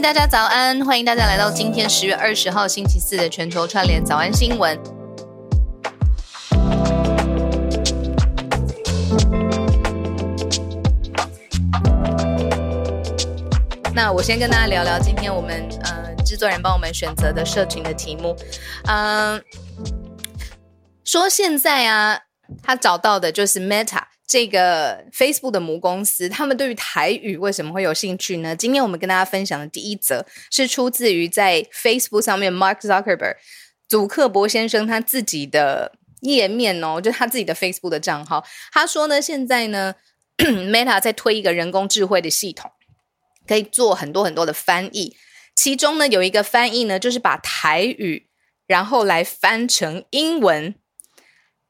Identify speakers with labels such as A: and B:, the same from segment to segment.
A: 大家早安，欢迎大家来到今天十月二十号星期四的全球串联早安新闻。那我先跟大家聊聊今天我们呃制作人帮我们选择的社群的题目，嗯、说现在啊，他找到的就是 Meta。这个 Facebook 的母公司，他们对于台语为什么会有兴趣呢？今天我们跟大家分享的第一则是出自于在 Facebook 上面，Mark Zuckerberg 祖克伯先生他自己的页面哦，就他自己的 Facebook 的账号。他说呢，现在呢，Meta 在推一个人工智慧的系统，可以做很多很多的翻译。其中呢，有一个翻译呢，就是把台语然后来翻成英文。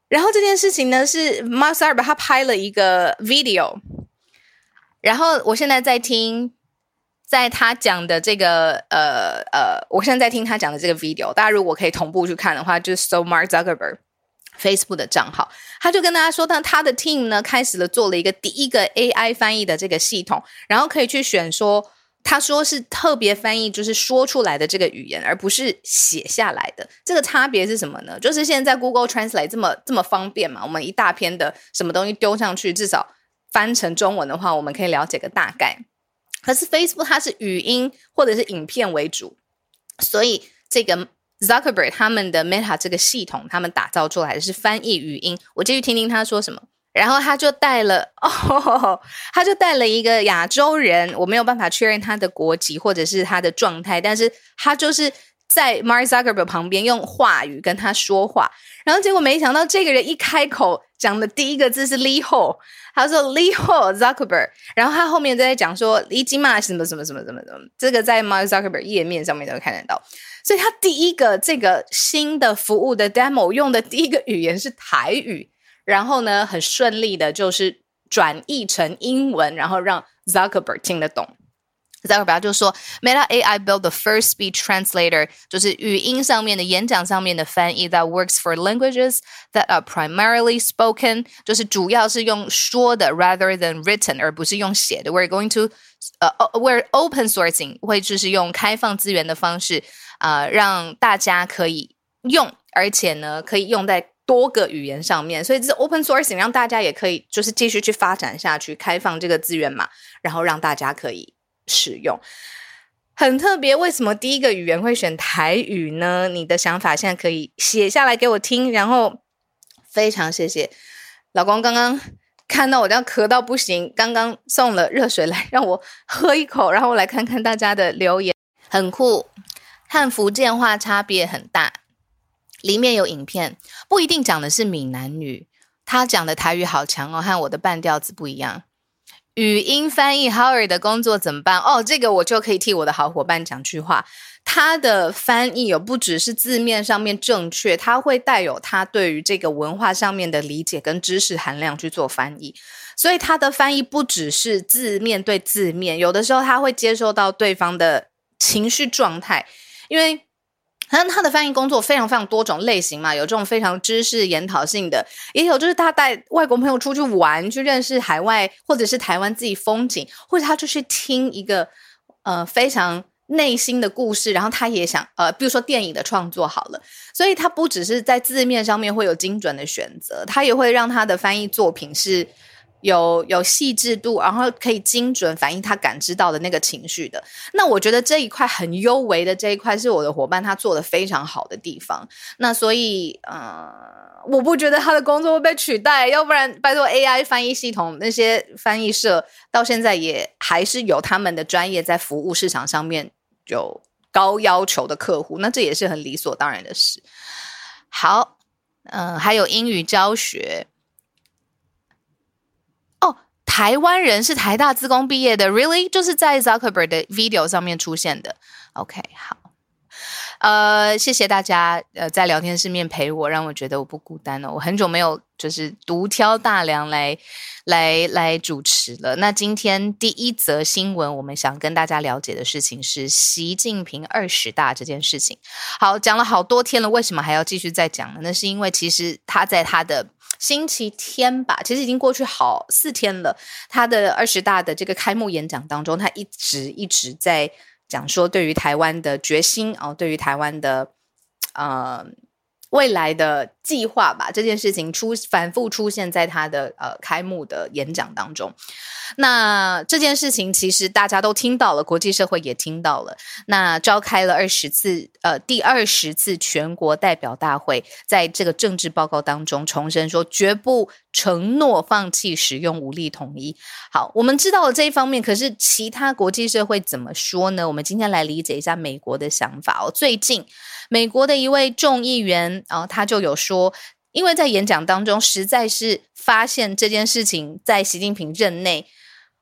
A: 然后这件事情呢，是 Mark Zuckerberg 他拍了一个 video，然后我现在在听，在他讲的这个呃呃，我现在在听他讲的这个 video，大家如果可以同步去看的话，就是 So Mark Zuckerberg Facebook 的账号，他就跟大家说，他他的 team 呢开始了做了一个第一个 AI 翻译的这个系统，然后可以去选说。他说是特别翻译，就是说出来的这个语言，而不是写下来的。这个差别是什么呢？就是现在 Google Translate 这么这么方便嘛，我们一大篇的什么东西丢上去，至少翻成中文的话，我们可以了解个大概。可是 Facebook 它是语音或者是影片为主，所以这个 Zuckerberg 他们的 Meta 这个系统，他们打造出来的是翻译语音。我继续听听他说什么。然后他就带了 哦，他就带了一个亚洲人，我没有办法确认他的国籍或者是他的状态，但是他就是在 Mark Zuckerberg 旁边用话语跟他说话，然后结果没想到这个人一开口讲的第一个字是 Lee Ho，他说 Lee Ho Zuckerberg，然后他后面在讲说 Lee Jima 什么什么什么什么什么，这个在 Mark Zuckerberg 页面上面都看得到，所以他第一个这个新的服务的 demo 用的第一个语言是台语。然后呢，很顺利的，就是转译成英文，然后让 Zuckerberg 听得懂。Zuckerberg 就说，Meta AI built the first speech translator，就是语音上面的、演讲上面的翻译，that works for languages that are primarily spoken，就是主要是用说的，rather than written，而不是用写的。We're going to，呃、uh,，we're open sourcing，会就是用开放资源的方式，啊、呃，让大家可以用，而且呢，可以用在。多个语言上面，所以这是 open sourcing，让大家也可以就是继续去发展下去，开放这个资源嘛，然后让大家可以使用。很特别，为什么第一个语言会选台语呢？你的想法现在可以写下来给我听。然后非常谢谢老公，刚刚看到我这样咳到不行，刚刚送了热水来让我喝一口，然后我来看看大家的留言，很酷，和福建话差别很大。里面有影片，不一定讲的是闽南语，他讲的台语好强哦，和我的半调子不一样。语音翻译 Howard 的工作怎么办？哦，这个我就可以替我的好伙伴讲句话。他的翻译有不只是字面上面正确，他会带有他对于这个文化上面的理解跟知识含量去做翻译，所以他的翻译不只是字面对字面，有的时候他会接受到对方的情绪状态，因为。他他的翻译工作非常非常多种类型嘛，有这种非常知识研讨性的，也有就是他带外国朋友出去玩，去认识海外或者是台湾自己风景，或者他就去听一个呃非常内心的故事，然后他也想呃，比如说电影的创作好了，所以他不只是在字面上面会有精准的选择，他也会让他的翻译作品是有有细致度，然后可以精准反映他感知到的那个情绪的。那我觉得这一块很优微的这一块是我的伙伴他做的非常好的地方。那所以，呃，我不觉得他的工作会被取代，要不然拜托 AI 翻译系统那些翻译社到现在也还是有他们的专业在服务市场上面有高要求的客户，那这也是很理所当然的事。好，嗯、还有英语教学。台湾人是台大资工毕业的，really 就是在 Zuckerberg 的 video 上面出现的。OK，好，呃，谢谢大家，呃，在聊天室面陪我，让我觉得我不孤单了。我很久没有就是独挑大梁来来来主持了。那今天第一则新闻，我们想跟大家了解的事情是习近平二十大这件事情。好，讲了好多天了，为什么还要继续再讲呢？那是因为其实他在他的。星期天吧，其实已经过去好四天了。他的二十大的这个开幕演讲当中，他一直一直在讲说对于台湾的决心哦，对于台湾的呃。未来的计划吧，这件事情出反复出现在他的呃开幕的演讲当中。那这件事情其实大家都听到了，国际社会也听到了。那召开了二十次呃第二十次全国代表大会，在这个政治报告当中重申说，绝不承诺放弃使用武力统一。好，我们知道了这一方面，可是其他国际社会怎么说呢？我们今天来理解一下美国的想法哦。最近。美国的一位众议员啊，他就有说，因为在演讲当中，实在是发现这件事情在习近平任内，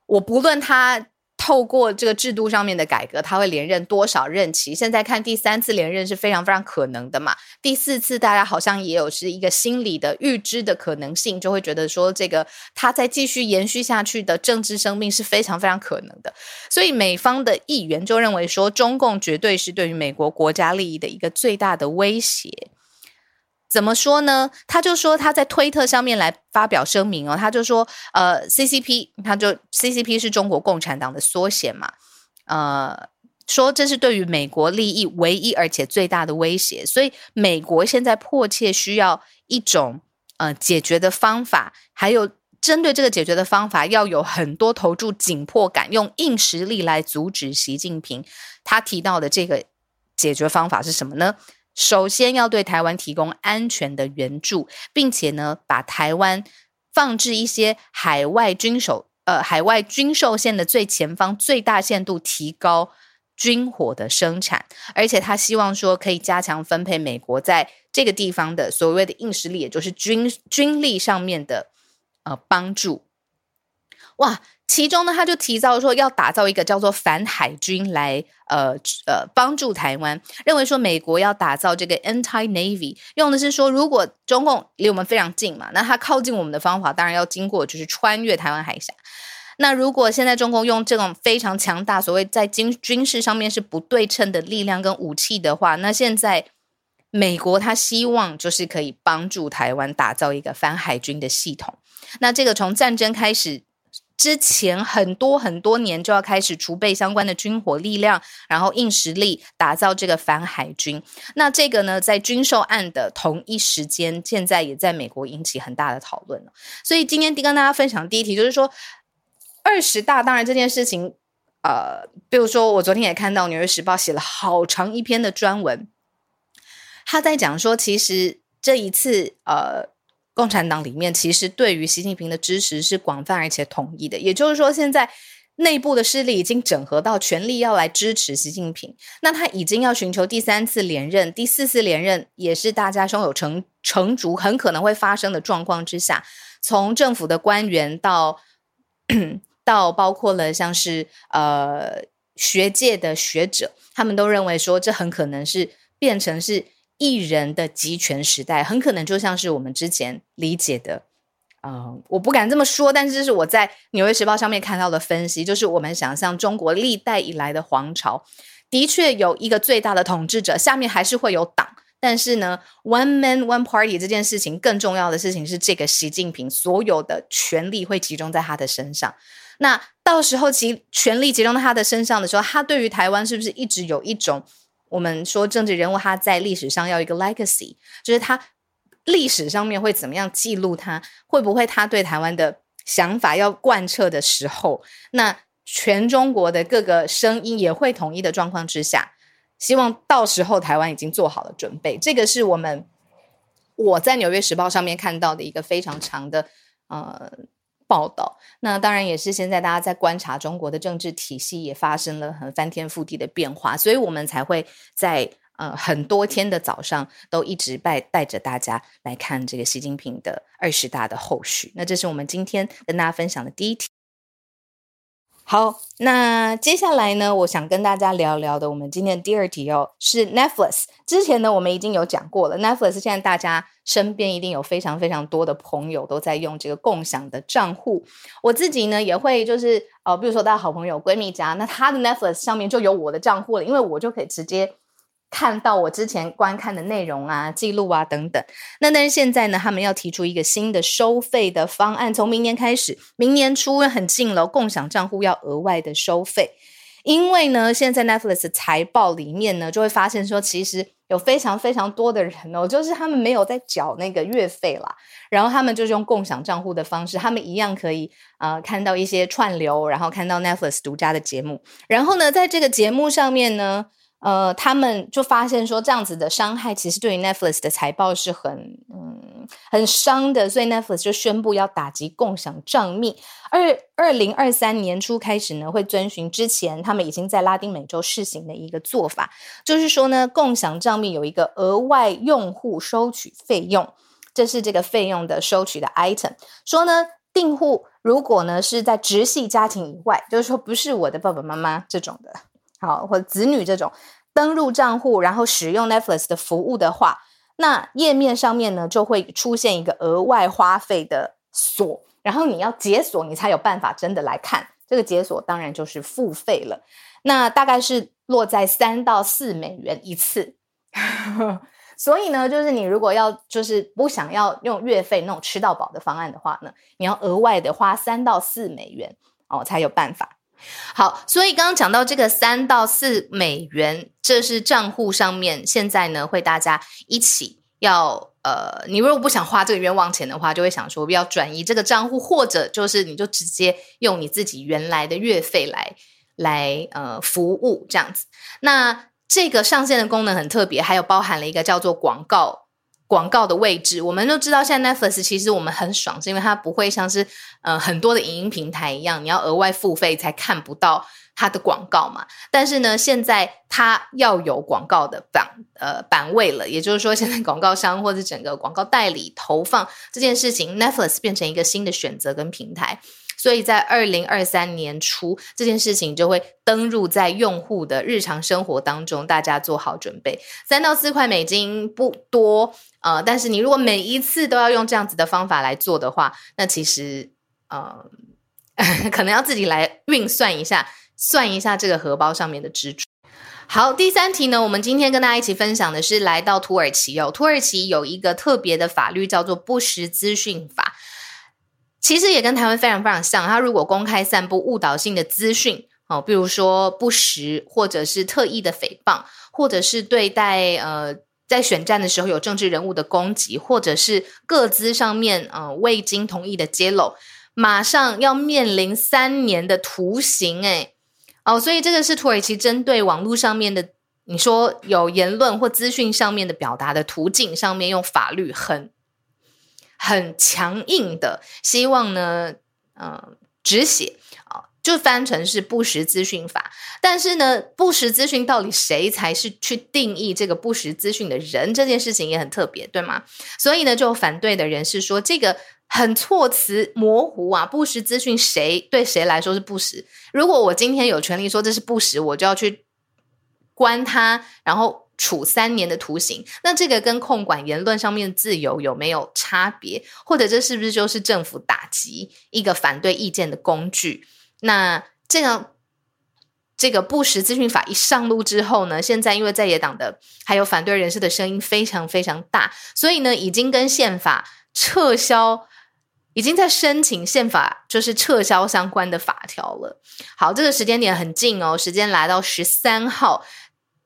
A: 我不论他。透过这个制度上面的改革，他会连任多少任期？现在看第三次连任是非常非常可能的嘛。第四次大家好像也有是一个心理的预知的可能性，就会觉得说这个他再继续延续下去的政治生命是非常非常可能的。所以美方的议员就认为说，中共绝对是对于美国国家利益的一个最大的威胁。怎么说呢？他就说他在推特上面来发表声明哦，他就说，呃，CCP，他就 CCP 是中国共产党的缩写嘛，呃，说这是对于美国利益唯一而且最大的威胁，所以美国现在迫切需要一种呃解决的方法，还有针对这个解决的方法，要有很多投注紧迫感，用硬实力来阻止习近平。他提到的这个解决方法是什么呢？首先要对台湾提供安全的援助，并且呢，把台湾放置一些海外军手呃海外军售线的最前方，最大限度提高军火的生产，而且他希望说可以加强分配美国在这个地方的所谓的硬实力，也就是军军力上面的呃帮助。哇！其中呢，他就提到说要打造一个叫做反海军来，呃呃帮助台湾。认为说美国要打造这个 anti navy，用的是说如果中共离我们非常近嘛，那他靠近我们的方法当然要经过就是穿越台湾海峡。那如果现在中共用这种非常强大，所谓在军军事上面是不对称的力量跟武器的话，那现在美国他希望就是可以帮助台湾打造一个反海军的系统。那这个从战争开始。之前很多很多年就要开始储备相关的军火力量，然后硬实力打造这个反海军。那这个呢，在军售案的同一时间，现在也在美国引起很大的讨论。所以今天跟大家分享第一题就是说，二十大当然这件事情，呃，比如说我昨天也看到《纽约时报》写了好长一篇的专文，他在讲说，其实这一次呃。共产党里面其实对于习近平的支持是广泛而且统一的，也就是说，现在内部的势力已经整合到全力要来支持习近平。那他已经要寻求第三次连任，第四次连任也是大家胸有成成竹，很可能会发生的状况之下，从政府的官员到 到包括了像是呃学界的学者，他们都认为说，这很可能是变成是。一人的集权时代很可能就像是我们之前理解的，嗯，我不敢这么说，但是这是我在《纽约时报》上面看到的分析，就是我们想象中国历代以来的皇朝，的确有一个最大的统治者，下面还是会有党，但是呢，one man one party 这件事情更重要的事情是，这个习近平所有的权力会集中在他的身上。那到时候其权力集中在他的身上的时候，他对于台湾是不是一直有一种？我们说政治人物他在历史上要一个 legacy，就是他历史上面会怎么样记录他，会不会他对台湾的想法要贯彻的时候，那全中国的各个声音也会统一的状况之下，希望到时候台湾已经做好了准备。这个是我们我在《纽约时报》上面看到的一个非常长的呃报道。那当然也是现在大家在观察中国的政治体系也发生了很翻天覆地的变化，所以我们才会在。呃，很多天的早上都一直带带着大家来看这个习近平的二十大的后续。那这是我们今天跟大家分享的第一题。好，那接下来呢，我想跟大家聊聊的，我们今天第二题哦，是 Netflix。之前呢，我们已经有讲过了，Netflix 现在大家身边一定有非常非常多的朋友都在用这个共享的账户。我自己呢，也会就是呃，比如说到好朋友闺蜜家，那她的 Netflix 上面就有我的账户了，因为我就可以直接。看到我之前观看的内容啊、记录啊等等，那但是现在呢，他们要提出一个新的收费的方案，从明年开始，明年初很近了，共享账户要额外的收费，因为呢，现在 Netflix 财报里面呢，就会发现说，其实有非常非常多的人哦，就是他们没有在缴那个月费啦，然后他们就是用共享账户的方式，他们一样可以呃看到一些串流，然后看到 Netflix 独家的节目，然后呢，在这个节目上面呢。呃，他们就发现说，这样子的伤害其实对于 Netflix 的财报是很嗯很伤的，所以 Netflix 就宣布要打击共享账密。二二零二三年初开始呢，会遵循之前他们已经在拉丁美洲试行的一个做法，就是说呢，共享账密有一个额外用户收取费用，这是这个费用的收取的 item。说呢，订户如果呢是在直系家庭以外，就是说不是我的爸爸妈妈这种的。好，或者子女这种登入账户，然后使用 Netflix 的服务的话，那页面上面呢就会出现一个额外花费的锁，然后你要解锁，你才有办法真的来看。这个解锁当然就是付费了，那大概是落在三到四美元一次。所以呢，就是你如果要就是不想要用月费那种吃到饱的方案的话呢，你要额外的花三到四美元哦，才有办法。好，所以刚刚讲到这个三到四美元，这是账户上面现在呢会大家一起要呃，你如果不想花这个冤枉钱的话，就会想说要转移这个账户，或者就是你就直接用你自己原来的月费来来呃服务这样子。那这个上线的功能很特别，还有包含了一个叫做广告。广告的位置，我们都知道，现在 Netflix 其实我们很爽，是因为它不会像是呃很多的影音平台一样，你要额外付费才看不到它的广告嘛。但是呢，现在它要有广告的版呃版位了，也就是说，现在广告商或者整个广告代理投放这件事情，Netflix 变成一个新的选择跟平台。所以在二零二三年初，这件事情就会登入在用户的日常生活当中，大家做好准备。三到四块美金不多，呃，但是你如果每一次都要用这样子的方法来做的话，那其实呃，可能要自己来运算一下，算一下这个荷包上面的支出。好，第三题呢，我们今天跟大家一起分享的是来到土耳其哦，土耳其有一个特别的法律叫做不实资讯法。其实也跟台湾非常非常像，他如果公开散布误导性的资讯，哦，比如说不实，或者是特意的诽谤，或者是对待呃在选战的时候有政治人物的攻击，或者是各资上面呃未经同意的揭露，马上要面临三年的徒刑，诶哦，所以这个是土耳其针对网络上面的，你说有言论或资讯上面的表达的途径上面用法律很。很强硬的希望呢，呃，止血，就翻成是不实资讯法。但是呢，不实资讯到底谁才是去定义这个不实资讯的人？这件事情也很特别，对吗？所以呢，就反对的人是说这个很措辞模糊啊，不实资讯谁对谁来说是不实？如果我今天有权利说这是不实，我就要去关他，然后。处三年的徒刑，那这个跟控管言论上面的自由有没有差别？或者这是不是就是政府打击一个反对意见的工具？那这样这个不实资讯法一上路之后呢，现在因为在野党的还有反对人士的声音非常非常大，所以呢，已经跟宪法撤销，已经在申请宪法就是撤销相关的法条了。好，这个时间点很近哦，时间来到十三号。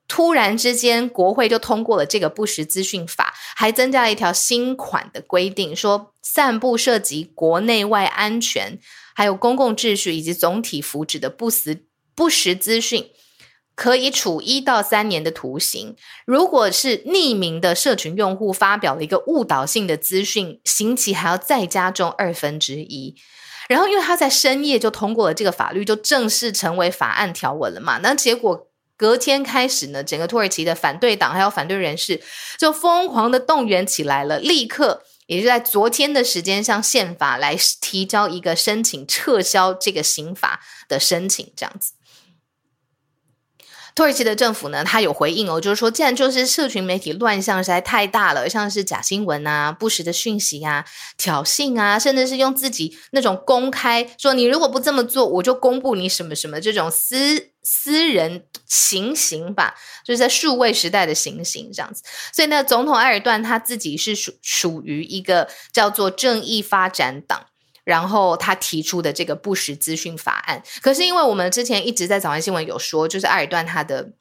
A: 突然之间，国会就通过了这个不实资讯法，还增加了一条新款的规定，说散布涉及国内外安全、还有公共秩序以及总体福祉的不实不实资讯，可以处一到三年的徒刑。如果是匿名的社群用户发表了一个误导性的资讯，刑期还要再加重二分之一。然后，因为他在深夜就通过了这个法律，就正式成为法案条文了嘛。那结果隔天开始呢，整个土耳其的反对党还有反对人士就疯狂的动员起来了，立刻也就在昨天的时间向宪法来提交一个申请撤销这个刑法的申请，这样子。土耳其的政府呢，他有回应哦，就是说，既然就是社群媒体乱象实在太大了，像是假新闻啊、不实的讯息啊、挑衅啊，甚至是用自己那种公开说你如果不这么做，我就公布你什么什么这种私私人情形吧，就是在数位时代的情形这样子。所以呢，总统埃尔段他自己是属属于一个叫做正义发展党。然后他提出的这个不实资讯法案，可是因为我们之前一直在早安新闻有说，就是埃尔段他的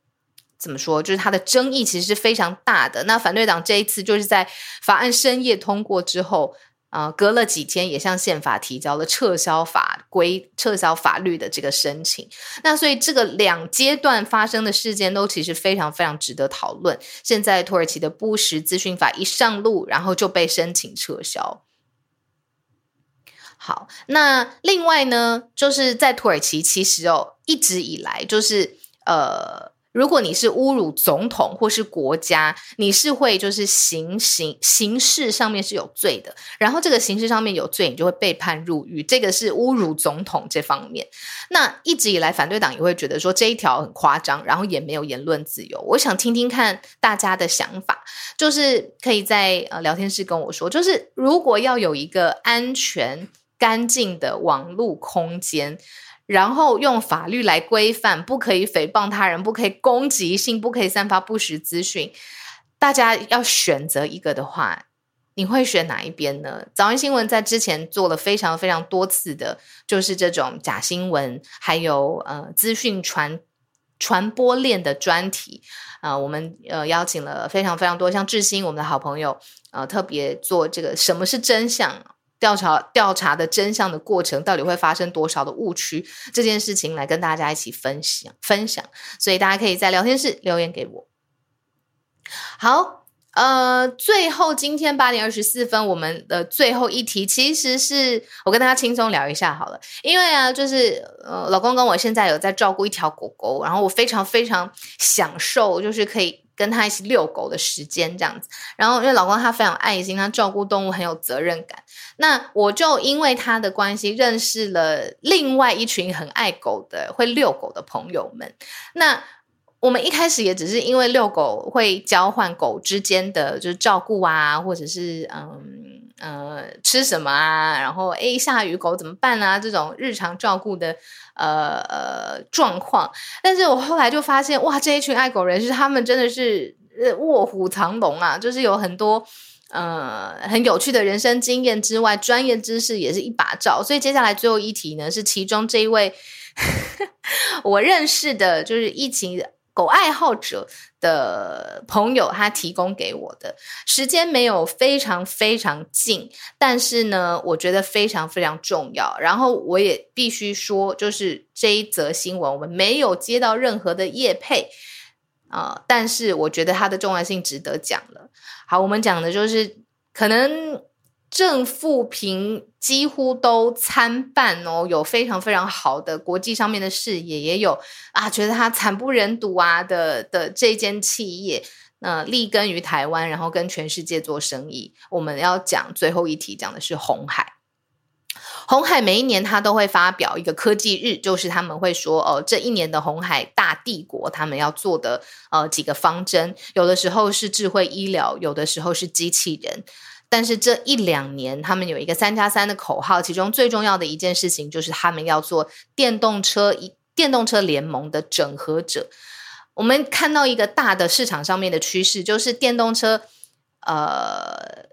A: 怎么说，就是他的争议其实是非常大的。那反对党这一次就是在法案深夜通过之后，呃，隔了几天也向宪法提交了撤销法规、撤销法律的这个申请。那所以这个两阶段发生的事件都其实非常非常值得讨论。现在土耳其的不实资讯法一上路，然后就被申请撤销。好，那另外呢，就是在土耳其，其实哦，一直以来就是呃，如果你是侮辱总统或是国家，你是会就是刑刑刑事上面是有罪的，然后这个刑事上面有罪，你就会被判入狱。这个是侮辱总统这方面。那一直以来，反对党也会觉得说这一条很夸张，然后也没有言论自由。我想听听看大家的想法，就是可以在呃聊天室跟我说，就是如果要有一个安全。干净的网络空间，然后用法律来规范，不可以诽谤他人，不可以攻击性，不可以散发不实资讯。大家要选择一个的话，你会选哪一边呢？早安新闻在之前做了非常非常多次的，就是这种假新闻，还有呃资讯传传播链的专题啊、我们呃邀请了非常非常多，像智新我们的好朋友，呃特别做这个什么是真相。调查调查的真相的过程，到底会发生多少的误区？这件事情来跟大家一起分享分享，所以大家可以在聊天室留言给我。好，呃，最后今天八点二十四分，我们的最后一题，其实是我跟大家轻松聊一下好了，因为啊，就是呃，老公跟我现在有在照顾一条狗狗，然后我非常非常享受，就是可以。跟他一起遛狗的时间这样子，然后因为老公他非常爱心，他照顾动物很有责任感。那我就因为他的关系认识了另外一群很爱狗的、会遛狗的朋友们。那我们一开始也只是因为遛狗会交换狗之间的就是照顾啊，或者是嗯呃吃什么啊，然后诶下雨狗怎么办啊？这种日常照顾的。呃呃，状况，但是我后来就发现，哇，这一群爱狗人士，他们真的是卧虎藏龙啊，就是有很多呃很有趣的人生经验之外，专业知识也是一把照。所以接下来最后一题呢，是其中这一位 我认识的，就是疫情狗爱好者的朋友，他提供给我的时间没有非常非常近，但是呢，我觉得非常非常重要。然后我也必须说，就是这一则新闻，我们没有接到任何的业配啊、呃，但是我觉得它的重要性值得讲了。好，我们讲的就是可能。正负评几乎都参半哦，有非常非常好的国际上面的视野，也有啊觉得他惨不忍睹啊的的这间企业，那、立根于台湾，然后跟全世界做生意。我们要讲最后一题，讲的是红海。红海每一年他都会发表一个科技日，就是他们会说哦，这一年的红海大帝国他们要做的呃几个方针，有的时候是智慧医疗，有的时候是机器人。但是这一两年，他们有一个三加三的口号，其中最重要的一件事情就是他们要做电动车一电动车联盟的整合者。我们看到一个大的市场上面的趋势，就是电动车，呃。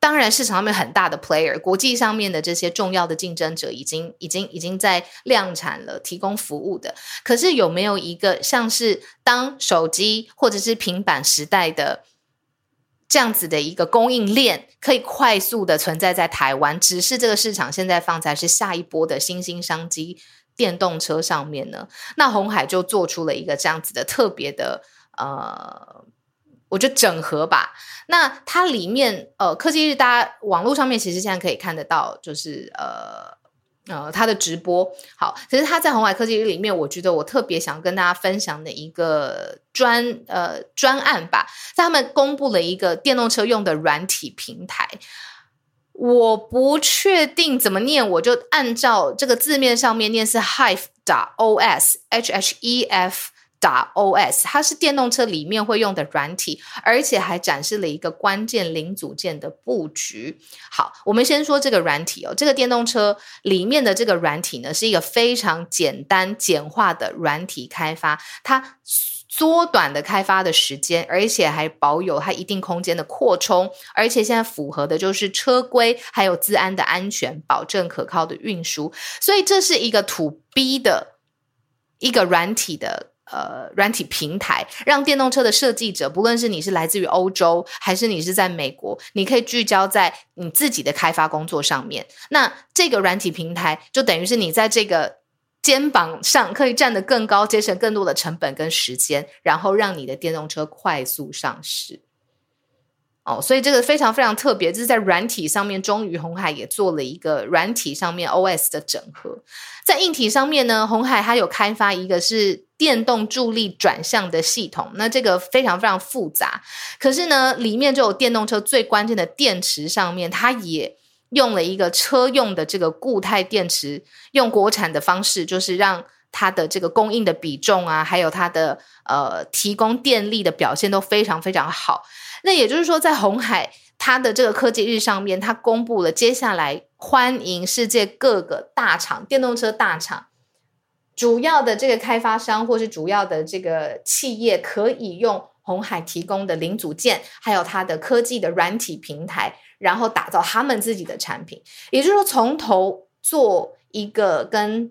A: 当然市场上面很大的 player，国际上面的这些重要的竞争者已经已经已经在量产了，提供服务的。可是有没有一个像是当手机或者是平板时代的这样子的一个供应链，可以快速的存在在台湾？只是这个市场现在放在是下一波的新兴商机。电动车上面呢，那红海就做出了一个这样子的特别的呃，我觉得整合吧。那它里面呃，科技日大家网络上面其实现在可以看得到，就是呃呃他的直播。好，其实他在红海科技里面，我觉得我特别想跟大家分享的一个专呃专案吧，在他们公布了一个电动车用的软体平台。我不确定怎么念，我就按照这个字面上面念是 Hive 打 OS，H H E F 打 OS，它是电动车里面会用的软体，而且还展示了一个关键零组件的布局。好，我们先说这个软体哦，这个电动车里面的这个软体呢，是一个非常简单简化的软体开发，它。缩短的开发的时间，而且还保有它一定空间的扩充，而且现在符合的就是车规还有资安的安全，保证可靠的运输。所以这是一个 To B 的一个软体的呃软体平台，让电动车的设计者，不论是你是来自于欧洲，还是你是在美国，你可以聚焦在你自己的开发工作上面。那这个软体平台就等于是你在这个。肩膀上可以站得更高，节省更多的成本跟时间，然后让你的电动车快速上市。哦，所以这个非常非常特别，就是在软体上面，终于红海也做了一个软体上面 OS 的整合。在硬体上面呢，红海它有开发一个是电动助力转向的系统，那这个非常非常复杂，可是呢，里面就有电动车最关键的电池上面，它也。用了一个车用的这个固态电池，用国产的方式，就是让它的这个供应的比重啊，还有它的呃提供电力的表现都非常非常好。那也就是说，在红海它的这个科技日上面，它公布了接下来欢迎世界各个大厂电动车大厂主要的这个开发商或是主要的这个企业可以用红海提供的零组件，还有它的科技的软体平台。然后打造他们自己的产品，也就是说，从头做一个跟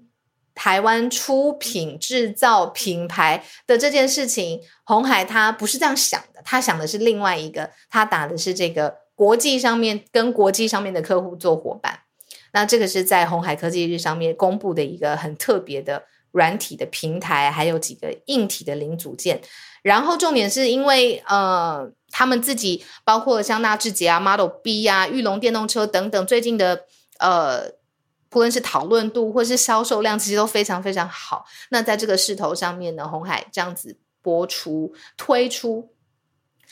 A: 台湾出品制造品牌的这件事情，红海他不是这样想的，他想的是另外一个，他打的是这个国际上面跟国际上面的客户做伙伴。那这个是在红海科技日上面公布的一个很特别的软体的平台，还有几个硬体的零组件。然后重点是因为呃。他们自己包括像纳智捷啊、Model B 啊、裕隆电动车等等，最近的呃，不论是讨论度或是销售量，其实都非常非常好。那在这个势头上面呢，红海这样子播出推出，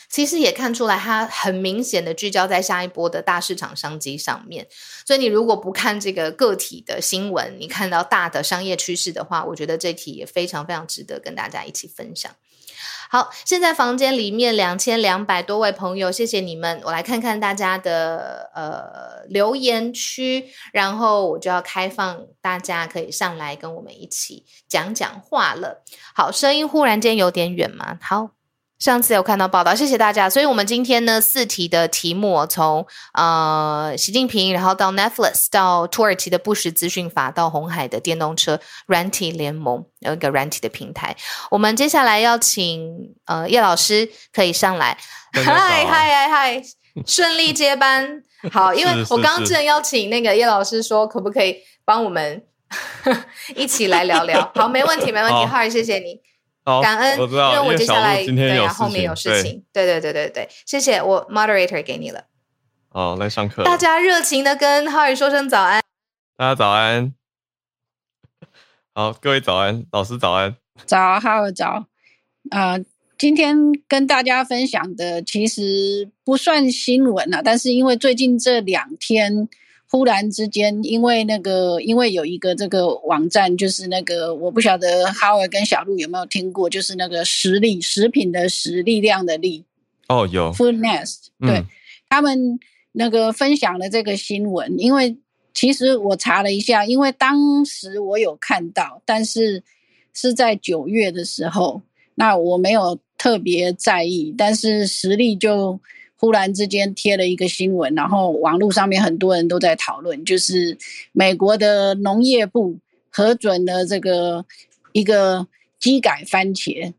A: 其实也看出来它很明显的聚焦在下一波的大市场商机上面。所以你如果不看这个个体的新闻，你看到大的商业趋势的话，我觉得这题也非常非常值得跟大家一起分享。好，现在房间里面两千两百多位朋友，谢谢你们。我来看看大家的呃留言区，然后我就要开放大家可以上来跟我们一起讲讲话了。好，声音忽然间有点远嘛。好。上次有看到报道，谢谢大家。所以，我们今天呢，四题的题目，从呃习近平，然后到 Netflix，到土耳其的不实资讯法，到红海的电动车软体联盟，有一个软体的平台。我们接下来要请呃叶老师可以上来。嗨嗨嗨嗨，顺利接班。好，因为我刚刚正要请那个叶老师说，可不可以帮我们 一起来聊聊？好，没问题，没问题。嗨，谢谢你。感恩，因为我接下来对呀，后面有事情，对对对对对，谢谢我 moderator 给你了。
B: 哦，来上课。
A: 大家热情的跟浩宇说声早安。
B: 大家早安。好，各位早安，老师早安。
C: 早，浩宇早。啊、呃，今天跟大家分享的其实不算新闻啊，但是因为最近这两天。忽然之间，因为那个，因为有一个这个网站，就是那个，我不晓得哈尔跟小鹿有没有听过，就是那个食力食品的食力量的力
B: 哦，有
C: Food Nest，对、嗯、他们那个分享了这个新闻。因为其实我查了一下，因为当时我有看到，但是是在九月的时候，那我没有特别在意，但是食力就。忽然之间贴了一个新闻，然后网络上面很多人都在讨论，就是美国的农业部核准了这个一个基改番茄，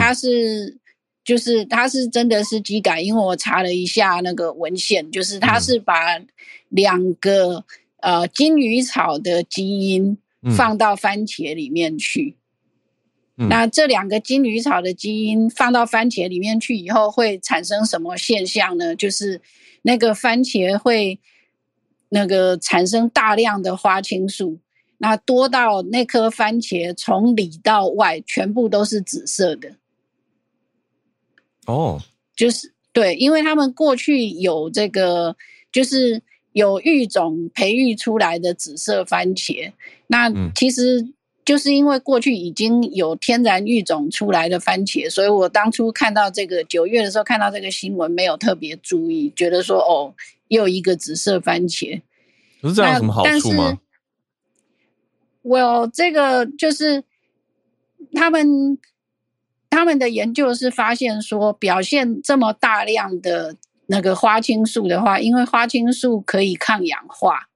C: 它是、嗯、就是它是真的是基改，因为我查了一下那个文献，就是它是把两个呃金鱼草的基因放到番茄里面去。那这两个金鱼草的基因放到番茄里面去以后，会产生什么现象呢？就是那个番茄会那个产生大量的花青素，那多到那颗番茄从里到外全部都是紫色的。
B: 哦，
C: 就是对，因为他们过去有这个，就是有育种培育出来的紫色番茄，那其实。就是因为过去已经有天然育种出来的番茄，所以我当初看到这个九月的时候看到这个新闻，没有特别注意，觉得说哦，又一个紫色番茄。
B: 不是这样有什么好处吗？
C: 我、well, 这个就是他们他们的研究是发现说，表现这么大量的那个花青素的话，因为花青素可以抗氧化，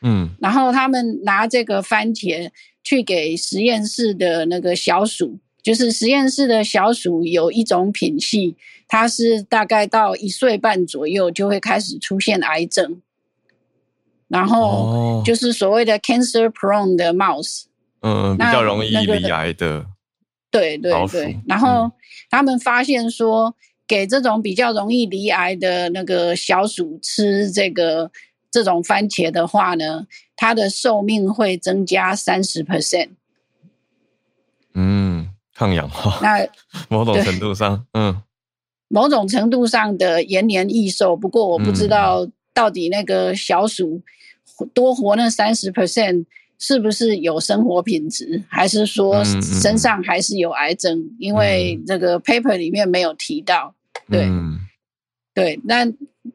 C: 嗯，然后他们拿这个番茄。去给实验室的那个小鼠，就是实验室的小鼠有一种品系，它是大概到一岁半左右就会开始出现癌症，然后就是所谓的 cancer prone 的 mouse，
B: 嗯，比较容易罹癌的，
C: 对对对。然后他们发现说，给这种比较容易罹癌的那个小鼠吃这个。这种番茄的话呢，它的寿命会增加三十 percent。
B: 嗯，抗氧化。那 某种程度上，嗯，
C: 某种程度上的延年益寿。不过我不知道到底那个小鼠多活那三十 percent 是不是有生活品质，还是说身上还是有癌症？嗯、因为这个 paper 里面没有提到。对，嗯、对，那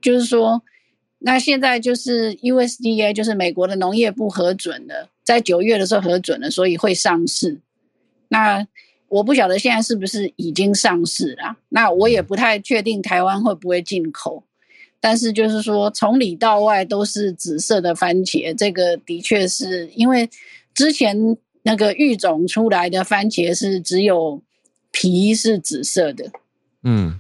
C: 就是说。那现在就是 USDA，就是美国的农业部核准了，在九月的时候核准了，所以会上市。那我不晓得现在是不是已经上市了，那我也不太确定台湾会不会进口。但是就是说，从里到外都是紫色的番茄，这个的确是因为之前那个育种出来的番茄是只有皮是紫色的，嗯，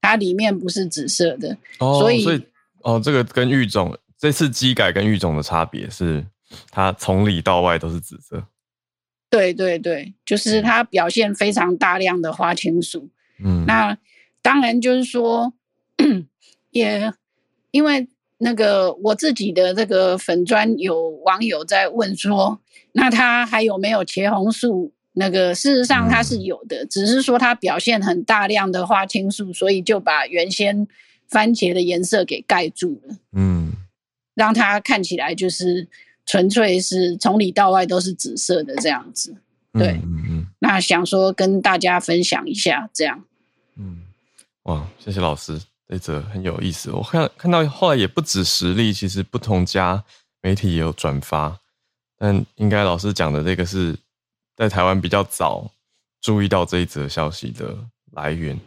C: 它里面不是紫色的，
B: 哦，
C: 所以。
B: 所以哦，这个跟育种这次机改跟育种的差别是，它从里到外都是紫色。
C: 对对对，就是它表现非常大量的花青素。嗯，那当然就是说，也因为那个我自己的这个粉砖有网友在问说，那它还有没有茄红素？那个事实上它是有的，嗯，只是说它表现很大量的花青素，所以就把原先。番茄的颜色给盖住了，嗯，让它看起来就是纯粹是从里到外都是紫色的这样子，对，嗯嗯，那想说跟大家分享一下这样，
B: 嗯，哇，谢谢老师，这则很有意思。我看看到后来也不止实例，其实不同家媒体也有转发，但应该老师讲的这个是在台湾比较早注意到这一则消息的来源，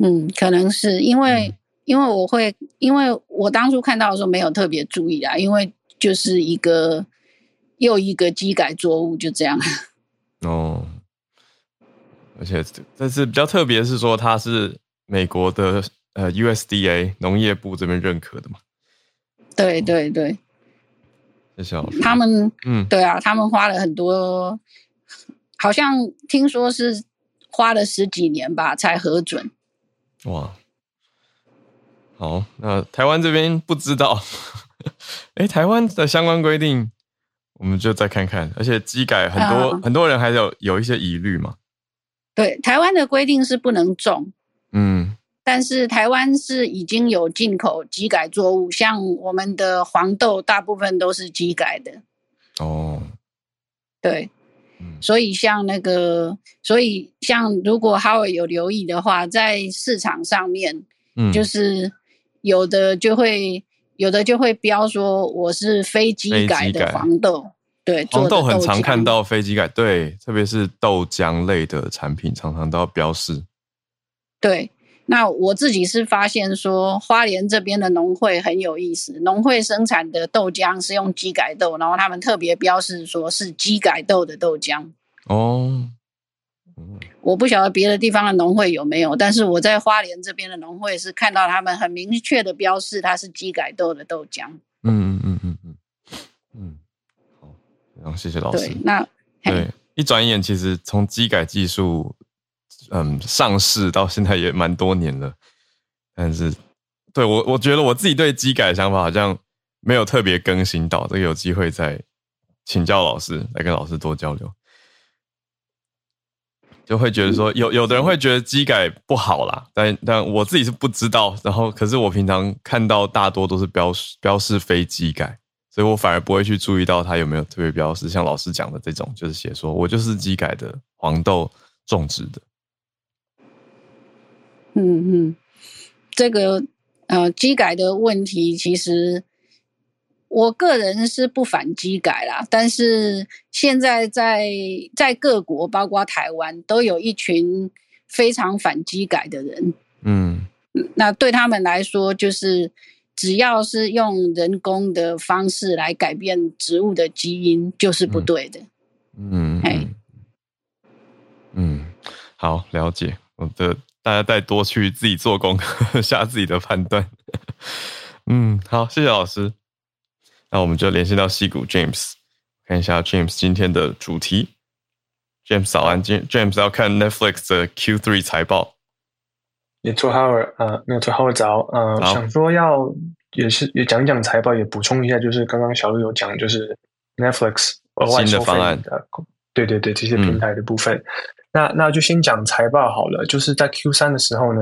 C: 嗯，可能是因为。嗯因为我会，因为我当初看到的时候没有特别注意啊，因为就是一个又一个机改作物就这样。
B: 哦，而且但是比较特别是说它是美国的呃 USDA 农业部这边认可的嘛？
C: 对
B: 对对，谢谢。
C: 他们嗯，对啊，他们花了很多，好像听说是花了十几年吧才核准。
B: 哇。好，那台湾这边不知道，哎，台湾的相关规定，我们就再看看。而且机改很多、嗯、很多人还有有一些疑虑嘛。
C: 对，台湾的规定是不能种，嗯，但是台湾是已经有进口机改作物，像我们的黄豆大部分都是机改的。哦，对，嗯、所以像那个，所以像如果 Howard 有留意的话，在市场上面，嗯，就是。有的就会有的就会标说我是非机改的黄豆，对，
B: 黄豆很常看到非机改，对，特别是豆浆类的产品常常都要标示。
C: 对，那我自己是发现说，花莲这边的农会很有意思，农会生产的豆浆是用机改豆，然后他们特别标示说是机改豆的豆浆。
B: 哦，
C: 我不晓得别的地方的农会有没有，但是我在花莲这边的农会是看到他们很明确的标示它是机改豆的豆浆。
B: 嗯嗯嗯嗯嗯嗯，好，然后谢谢老师。
C: 对，那
B: 对，一转眼其实从机改技术。嗯，上市到现在也蛮多年了，但是对我，我觉得我自己对机改的想法好像没有特别更新到，这个有机会再请教老师，来跟老师多交流，就会觉得说有有的人会觉得机改不好啦，但但我自己是不知道，然后可是我平常看到大多都是标示标示非机改，所以我反而不会去注意到它有没有特别标示，像老师讲的这种，就是写说我就是机改的黄豆种植的。
C: 嗯嗯，这个呃机改的问题，其实我个人是不反基改啦，但是现在在在各国，包括台湾，都有一群非常反基改的人。
B: 嗯，
C: 那对他们来说，就是只要是用人工的方式来改变植物的基因，就是不对的。
B: 嗯，哎，嗯，好，了解我的。大家再多去自己做功课，下自己的判断。嗯，好，谢谢老师。那我们就连线到西谷 James，看一下 James 今天的主题。James 早安，今 James 要看 Netflix 的 Q3 财报。
D: 也做好了，呃，没有做好了早，呃，想说要也是也讲讲财报，也补充一下，就是刚刚小鹿有讲，就是 Netflix 额外收费的，对对对，这些平台的部分。嗯那那就先讲财报好了，就是在 Q 三的时候呢，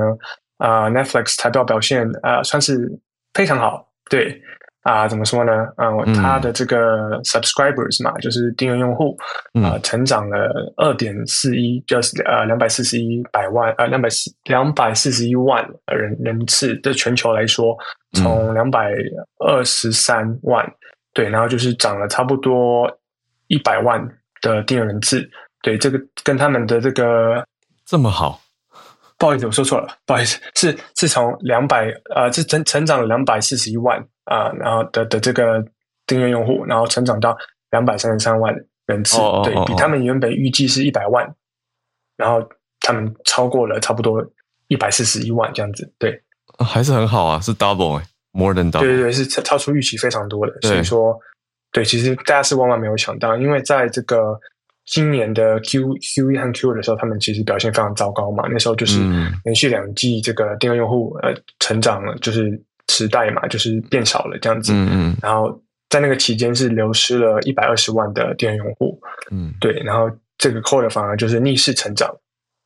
D: 啊、呃、Netflix 财报表现啊、呃、算是非常好，对啊、呃、怎么说呢？呃、嗯，它的这个 subscribers 嘛，就是订阅用户啊、呃，成长了二点四一，就是呃两百四十一百万呃两百四两百四十一万人人次在全球来说，从两百二十三万对，然后就是涨了差不多一百万的订阅人次。对，这个跟他们的这个
B: 这么好，
D: 不好意思，我说错了，不好意思，是是从两百呃，是成成长了两百四十一万啊、呃，然后的的这个订阅用户，然后成长到两百三十三万人次，哦、对比他们原本预计是一百万，哦、然后他们超过了差不多一百四十一万这样子，对，
B: 还是很好啊，是 double 诶，more than double，
D: 对对对，是超出预期非常多的，所以说，对，其实大家是万万没有想到，因为在这个。今年的 Q Q 一和 Q 二的时候，他们其实表现非常糟糕嘛。那时候就是连续两季这个订阅用户呃成长了，就是时代嘛，就是变少了这样子。嗯嗯。然后在那个期间是流失了一百二十万的订阅用户。嗯。对，然后这个 Q 的反而就是逆势成长，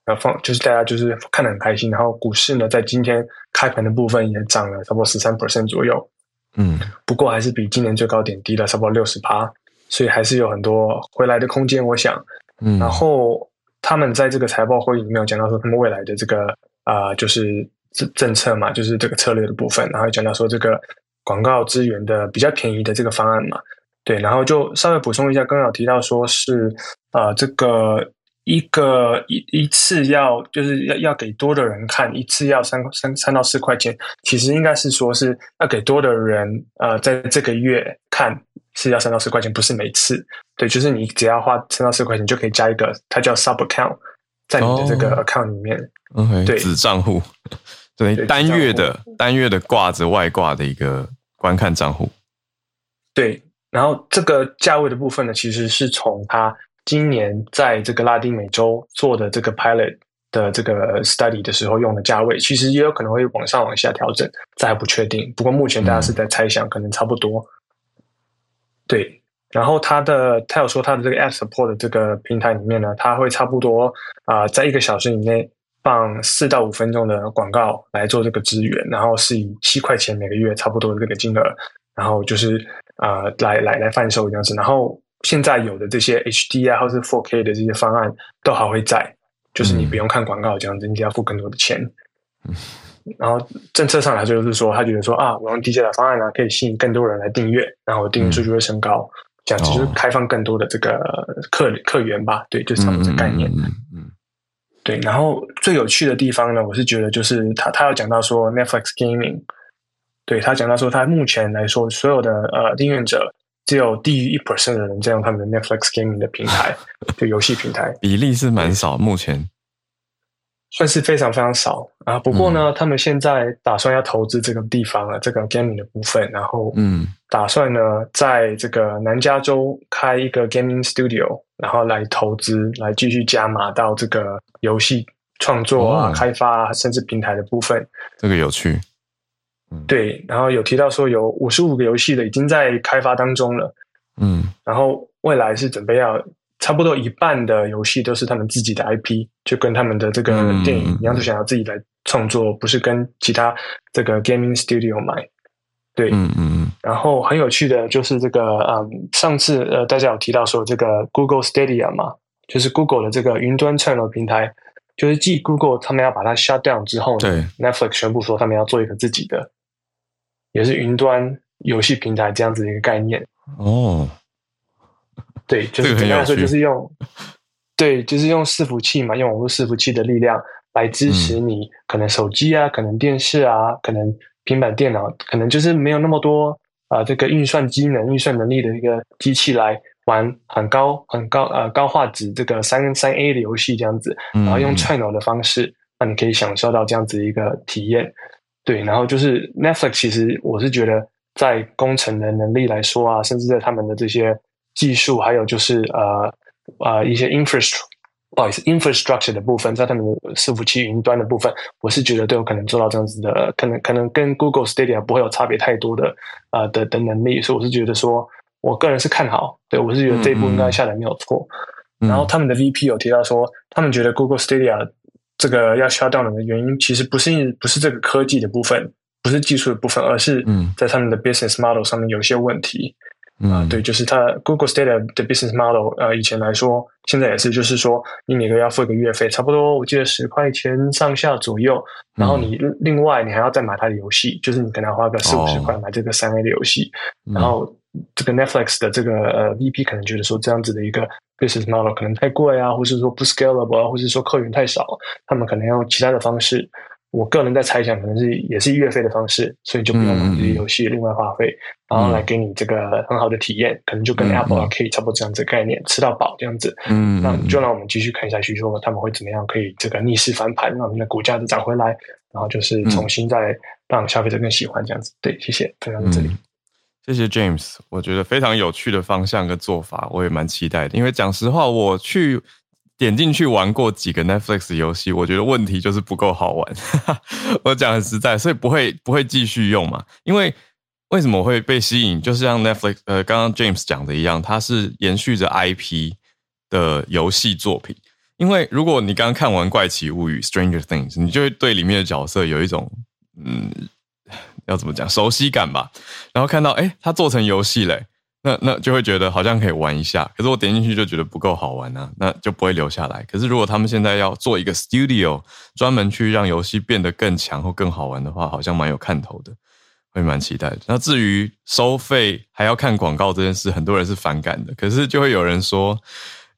D: 然后放就是大家就是看得很开心。然后股市呢，在今天开盘的部分也涨了差不多十三 percent 左右。嗯。不过还是比今年最高点低了差不多六十趴。所以还是有很多回来的空间，我想。嗯，然后他们在这个财报会议里面有讲到说，他们未来的这个啊、呃，就是政政策嘛，就是这个策略的部分，然后讲到说这个广告资源的比较便宜的这个方案嘛，对，然后就稍微补充一下，刚刚有提到说是啊、呃，这个一个一一次要就是要要给多的人看，一次要三三三到四块钱，其实应该是说是要给多的人呃，在这个月看。是要三到四块钱，不是每次。对，就是你只要花三到四块钱，就可以加一个，它叫 sub account，在你的这个 account 里面。
B: Oh,
D: 对，
B: 子账户，对，对单月的单月的挂着外挂的一个观看账户。
D: 对，然后这个价位的部分呢，其实是从它今年在这个拉丁美洲做的这个 pilot 的这个 study 的时候用的价位，其实也有可能会往上往下调整，这还不确定。不过目前大家是在猜想，嗯、可能差不多。对，然后他的他有说他的这个 App Support 的这个平台里面呢，他会差不多啊、呃，在一个小时以内放四到五分钟的广告来做这个资源，然后是以七块钱每个月差不多的这个金额，然后就是啊、呃、来来来贩售这样子。然后现在有的这些 HD 啊或是 4K 的这些方案都还会在，就是你不用看广告这样子，你只要付更多的钱。嗯 然后政策上来说，就是说他觉得说啊，我用低价的方案呢，可以吸引更多人来订阅，然后订阅数据会升高，嗯、这样子就是开放更多的这个客、哦、客源吧。对，就是这样的概念。嗯嗯，嗯，嗯，对，然后最有趣的地方呢，我是觉得就是他他有讲到说 Netflix Gaming，对，他讲到说他目前来说所有的呃订阅者只有低于一 percent 的人在用他们的 Netflix Gaming 的平台，就游戏平台
B: 比例是蛮少，目前。
D: 算是非常非常少。啊，不过呢，嗯、他们现在打算要投资这个地方了，这个 gaming 的部分，然后嗯，打算呢，在这个南加州开一个 gaming studio，然后来投资，来继续加码到这个游戏创作啊、哦、开发啊，甚至平台的部分。
B: 这个有趣，
D: 嗯，对，然后有提到说有五十五个游戏的已经在开发当中了，嗯，然后未来是准备要。差不多一半的游戏都是他们自己的 IP，就跟他们的这个电影一样，就想要自己来创作，嗯、不是跟其他这个 gaming studio 买。对，嗯嗯嗯。然后很有趣的就是这个，嗯，上次呃大家有提到说这个 Google Stadia 嘛，就是 Google 的这个云端串流平台，就是继 Google 他们要把它 shut down 之后呢，对，Netflix 宣布说他们要做一个自己的，也是云端游戏平台这样子的一个概念。哦。对，就是简单来说，就是用，对，就是用伺服器嘛，用网络伺服器的力量来支持你，可能手机啊，可能电视啊，可能平板电脑，可能就是没有那么多啊、呃，这个运算机能、运算能力的一个机器来玩很高、很高呃高画质这个三三 A 的游戏这样子，然后用串流的方式，那你可以享受到这样子一个体验。对，然后就是 Netflix，其实我是觉得在工程的能力来说啊，甚至在他们的这些。技术还有就是呃呃一些 infrastructure，不好意思，infrastructure 的部分，在他们的伺服器云端的部分，我是觉得都有可能做到这样子的，可能可能跟 Google Stadia 不会有差别太多的呃的的能力，所以我是觉得说，我个人是看好，对，我是觉得这一步应该下来没有错。然后他们的 VP 有提到说，他们觉得 Google Stadia 这个要 shut down 的原因，其实不是不是这个科技的部分，不是技术的部分，而是在他们的 business model 上面有一些问题。啊、嗯，对，就是它 Google Stadia 的 business model，呃，以前来说，现在也是，就是说，你每个月要付一个月费，差不多我记得十块钱上下左右，然后你另外你还要再买它的游戏，就是你可能要花个四五十块买这个三 A 的游戏，哦、然后这个 Netflix 的这个呃 VP 可能觉得说这样子的一个 business model 可能太贵啊，或是说不 scalable 啊，或是说客源太少，他们可能要用其他的方式。我个人在猜想，可能是也是月费的方式，所以就不用买这些游戏另外花费，然后来给你这个很好的体验，可能就跟 Apple Arcade 差不多这样子的概念，吃到饱这样子。嗯，那就让我们继续看下去，说他们会怎么样可以这个逆势翻盘，让我们的股价就涨回来，然后就是重新再让消费者更喜欢这样子。对，谢谢，分享到这里。
B: 谢谢 James，我觉得非常有趣的方向跟做法，我也蛮期待的。因为讲实话，我去。点进去玩过几个 Netflix 游戏，我觉得问题就是不够好玩。我讲很实在，所以不会不会继续用嘛。因为为什么会被吸引？就是像 Netflix 呃，刚刚 James 讲的一样，它是延续着 IP 的游戏作品。因为如果你刚刚看完《怪奇物语》（Stranger Things），你就会对里面的角色有一种嗯，要怎么讲熟悉感吧。然后看到诶，它做成游戏嘞。那那就会觉得好像可以玩一下，可是我点进去就觉得不够好玩啊，那就不会留下来。可是如果他们现在要做一个 studio，专门去让游戏变得更强或更好玩的话，好像蛮有看头的，会蛮期待。那至于收费还要看广告这件事，很多人是反感的。可是就会有人说，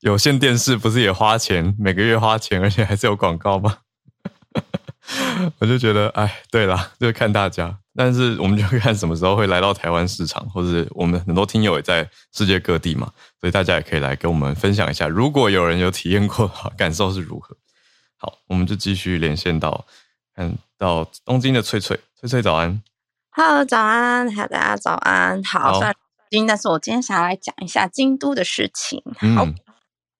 B: 有线电视不是也花钱，每个月花钱，而且还是有广告吗？我就觉得，哎，对啦，就看大家。但是我们就看什么时候会来到台湾市场，或者我们很多听友也在世界各地嘛，所以大家也可以来跟我们分享一下，如果有人有体验过 感受是如何？好，我们就继续连线到看到东京的翠翠，翠翠早安
E: ，Hello，早安，大家早安，好，好，今但是我今天想要来讲一下京都的事情，好。嗯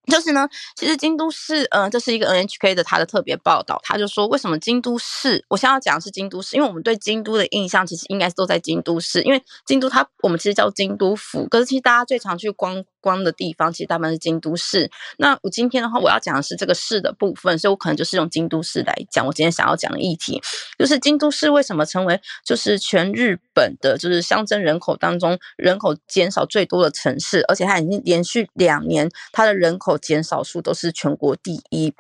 E: 就是呢，其实京都市，呃，这是一个 NHK 的他的特别报道，他就说为什么京都市，我现在要讲的是京都市，因为我们对京都的印象其实应该是都在京都市，因为京都它我们其实叫京都府，可是其实大家最常去光光的地方，其实大部分是京都市。那我今天的话，我要讲的是这个市的部分，所以我可能就是用京都市来讲。我今天想要讲的议题，就是京都市为什么成为就是全日本的，就是乡镇人口当中人口减少最多的城市，而且它已经连续两年它的人口减少数都是全国第一。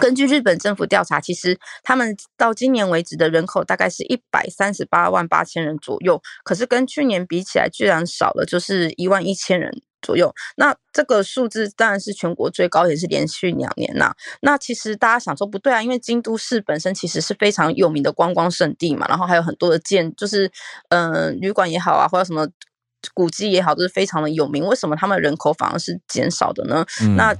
E: 根据日本政府调查，其实他们到今年为止的人口大概是一百三十八万八千人左右，可是跟去年比起来，居然少了就是一万一千人。左右。那这个数字当然是全国最高，也是连续两年呐。那其实大家想说不对啊，因为京都市本身其实是非常有名的观光胜地嘛，然后还有很多的建，就是嗯、呃、旅馆也好啊，或者什么古迹也好，都是非常的有名。为什么他们人口反而是减少的呢？嗯、那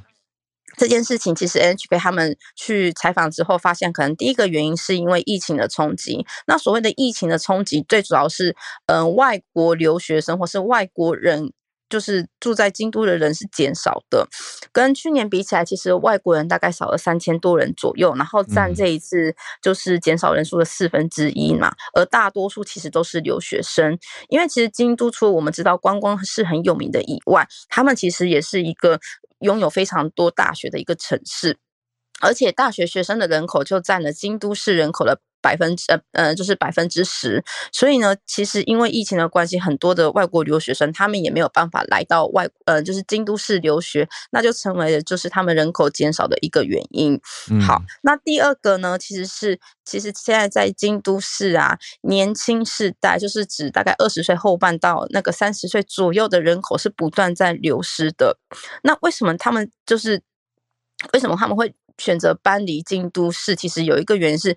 E: 这件事情其实 NHK 他们去采访之后发现，可能第一个原因是因为疫情的冲击。那所谓的疫情的冲击，最主要是嗯、呃、外国留学生或是外国人。就是住在京都的人是减少的，跟去年比起来，其实外国人大概少了三千多人左右，然后占这一次就是减少人数的四分之一嘛，而大多数其实都是留学生，因为其实京都除了我们知道观光是很有名的以外，他们其实也是一个拥有非常多大学的一个城市，而且大学学生的人口就占了京都市人口的。百分之呃呃，就是百分之十，所以呢，其实因为疫情的关系，很多的外国留学生他们也没有办法来到外呃，就是京都市留学，那就成为了就是他们人口减少的一个原因。嗯、好，那第二个呢，其实是其实现在在京都市啊，年轻世代就是指大概二十岁后半到那个三十岁左右的人口是不断在流失的。那为什么他们就是为什么他们会选择搬离京都市？其实有一个原因是。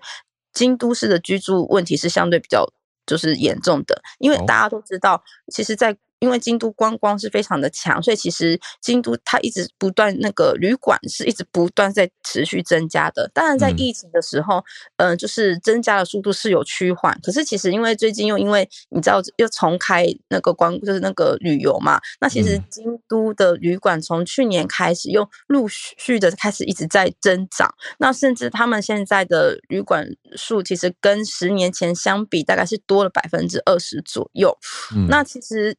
E: 京都市的居住问题是相对比较就是严重的，因为大家都知道，其实，在因为京都观光是非常的强，所以其实京都它一直不断那个旅馆是一直不断在持续增加的。当然，在疫情的时候，嗯、呃，就是增加的速度是有趋缓。可是其实因为最近又因为你知道又重开那个观就是那个旅游嘛，那其实京都的旅馆从去年开始又陆续的开始一直在增长。那甚至他们现在的旅馆数其实跟十年前相比，大概是多了百分之二十左右。嗯、那其实。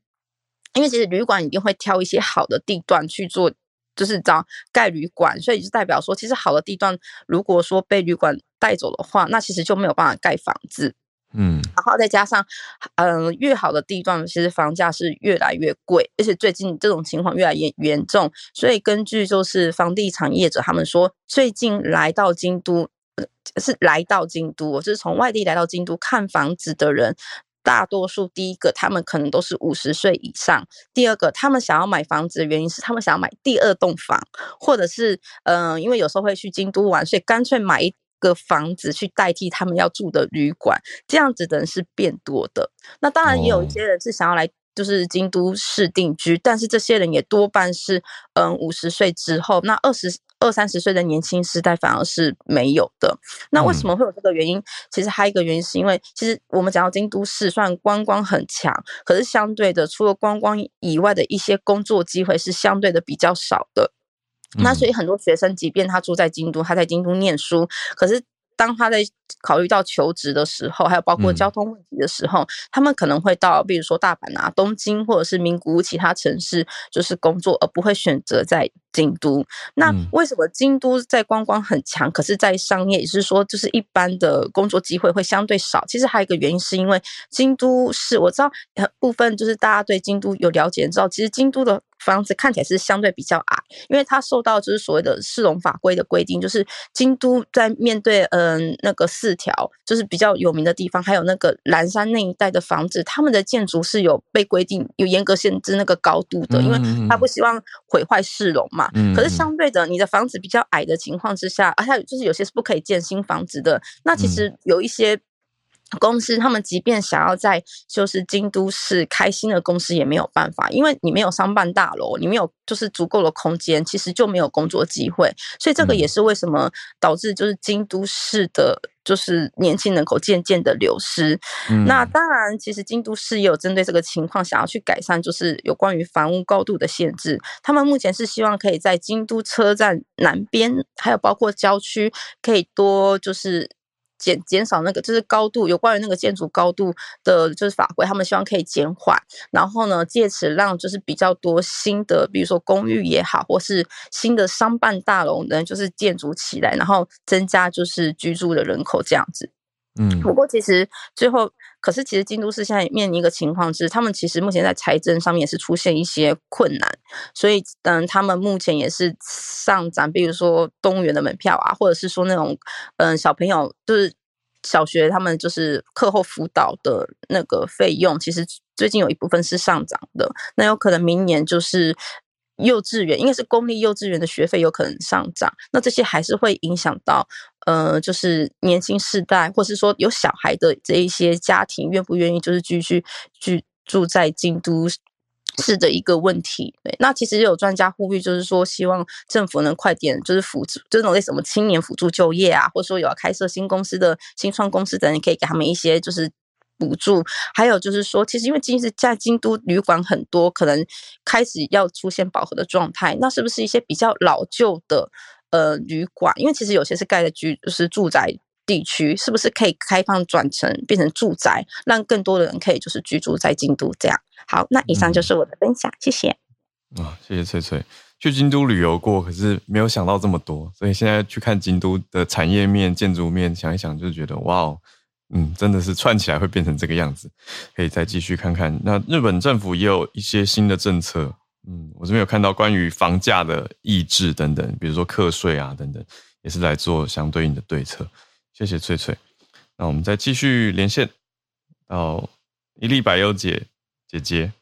E: 因为其实旅馆一定会挑一些好的地段去做，就是找盖旅馆，所以就代表说，其实好的地段如果说被旅馆带走的话，那其实就没有办法盖房子。嗯，然后再加上，嗯、呃，越好的地段其实房价是越来越贵，而且最近这种情况越来越严重。所以根据就是房地产业者他们说，最近来到京都，是来到京都，就是从外地来到京都看房子的人。大多数第一个，他们可能都是五十岁以上；第二个，他们想要买房子的原因是他们想要买第二栋房，或者是嗯、呃，因为有时候会去京都玩，所以干脆买一个房子去代替他们要住的旅馆。这样子的人是变多的。那当然也有一些人是想要来。就是京都市定居，但是这些人也多半是，嗯，五十岁之后，那二十二三十岁的年轻时代反而是没有的。那为什么会有这个原因？嗯、其实还有一个原因是因为，其实我们讲到京都市，虽然观光很强，可是相对的，除了观光以外的一些工作机会是相对的比较少的。嗯、那所以很多学生，即便他住在京都，他在京都念书，可是。当他在考虑到求职的时候，还有包括交通问题的时候，嗯、他们可能会到，比如说大阪啊、东京或者是名古屋其他城市，就是工作，而不会选择在京都。那为什么京都在观光很强，可是在商业，也是说，就是一般的工作机会会相对少？其实还有一个原因，是因为京都市，我知道部分就是大家对京都有了解，知道其实京都的。房子看起来是相对比较矮，因为它受到就是所谓的市容法规的规定，就是京都在面对嗯、呃、那个四条就是比较有名的地方，还有那个岚山那一带的房子，他们的建筑是有被规定有严格限制那个高度的，因为他不希望毁坏市容嘛。可是相对的，你的房子比较矮的情况之下，而且就是有些是不可以建新房子的，那其实有一些。公司他们即便想要在就是京都市开新的公司也没有办法，因为你没有商办大楼，你没有就是足够的空间，其实就没有工作机会。所以这个也是为什么导致就是京都市的，就是年轻人口渐渐的流失。嗯、那当然，其实京都市也有针对这个情况想要去改善，就是有关于房屋高度的限制。他们目前是希望可以在京都车站南边，还有包括郊区，可以多就是。减减少那个就是高度，有关于那个建筑高度的，就是法规，他们希望可以减缓，然后呢，借此让就是比较多新的，比如说公寓也好，或是新的商办大楼呢，就是建筑起来，然后增加就是居住的人口这样子。嗯，不过其实最后，可是其实京都市现在面临一个情况是，他们其实目前在财政上面也是出现一些困难，所以嗯，他们目前也是上涨，比如说动物园的门票啊，或者是说那种嗯小朋友就是小学他们就是课后辅导的那个费用，其实最近有一部分是上涨的，那有可能明年就是幼稚园，应该是公立幼稚园的学费有可能上涨，那这些还是会影响到呃，就是年轻世代，或是说有小孩的这一些家庭愿不愿意就是继续居住在京都。是的一个问题，对，那其实有专家呼吁，就是说希望政府能快点，就是辅助，这种类什么青年辅助就业啊，或者说有要开设新公司的新创公司等，可以给他们一些就是补助。还有就是说，其实因为今日在京都旅馆很多，可能开始要出现饱和的状态，那是不是一些比较老旧的呃旅馆？因为其实有些是盖的居，就是住宅地区，是不是可以开放转成变成住宅，让更多的人可以就是居住在京都这样？好，那以上就是我的分享，嗯、谢谢。
B: 啊，谢谢翠翠。去京都旅游过，可是没有想到这么多，所以现在去看京都的产业面、建筑面，想一想就觉得哇哦，嗯，真的是串起来会变成这个样子，可以再继续看看。那日本政府也有一些新的政策，嗯，我这边有看到关于房价的抑制等等，比如说课税啊等等，也是来做相对应的对策。谢谢翠翠。那我们再继续连线到一粒百优姐。姐姐，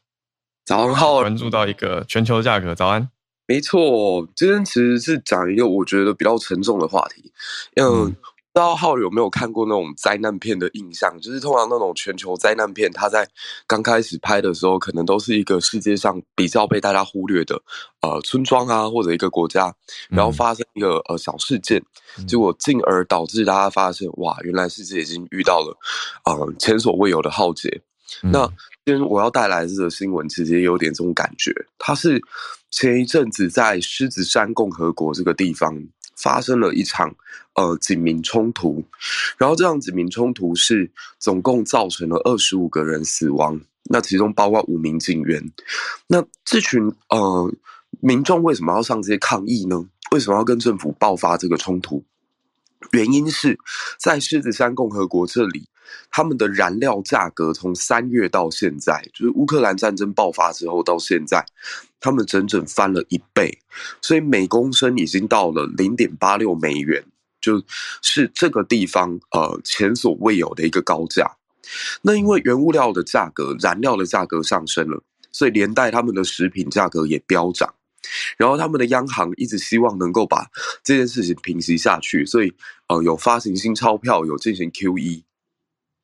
F: 早上好。
B: 关注到一个全球价格，早安。
F: 没错，今天其实是讲一个我觉得比较沉重的话题。嗯，不知道浩有没有看过那种灾难片的印象？就是通常那种全球灾难片，它在刚开始拍的时候，可能都是一个世界上比较被大家忽略的呃村庄啊，或者一个国家，然后发生一个呃小事件，结果进而导致大家发现，哇，原来世界已经遇到了呃前所未有的浩劫。那今天我要带来这个新闻，其实也有点这种感觉。它是前一阵子在狮子山共和国这个地方发生了一场呃警民冲突，然后这样警民冲突是总共造成了二十五个人死亡，那其中包括五名警员。那这群呃民众为什么要上街抗议呢？为什么要跟政府爆发这个冲突？原因是在狮子山共和国这里。他们的燃料价格从三月到现在，就是乌克兰战争爆发之后到现在，他们整整翻了一倍，所以每公升已经到了零点八六美元，就是这个地方呃前所未有的一个高价。那因为原物料的价格、燃料的价格上升了，所以连带他们的食品价格也飙涨。然后他们的央行一直希望能够把这件事情平息下去，所以呃有发行新钞票，有进行 QE。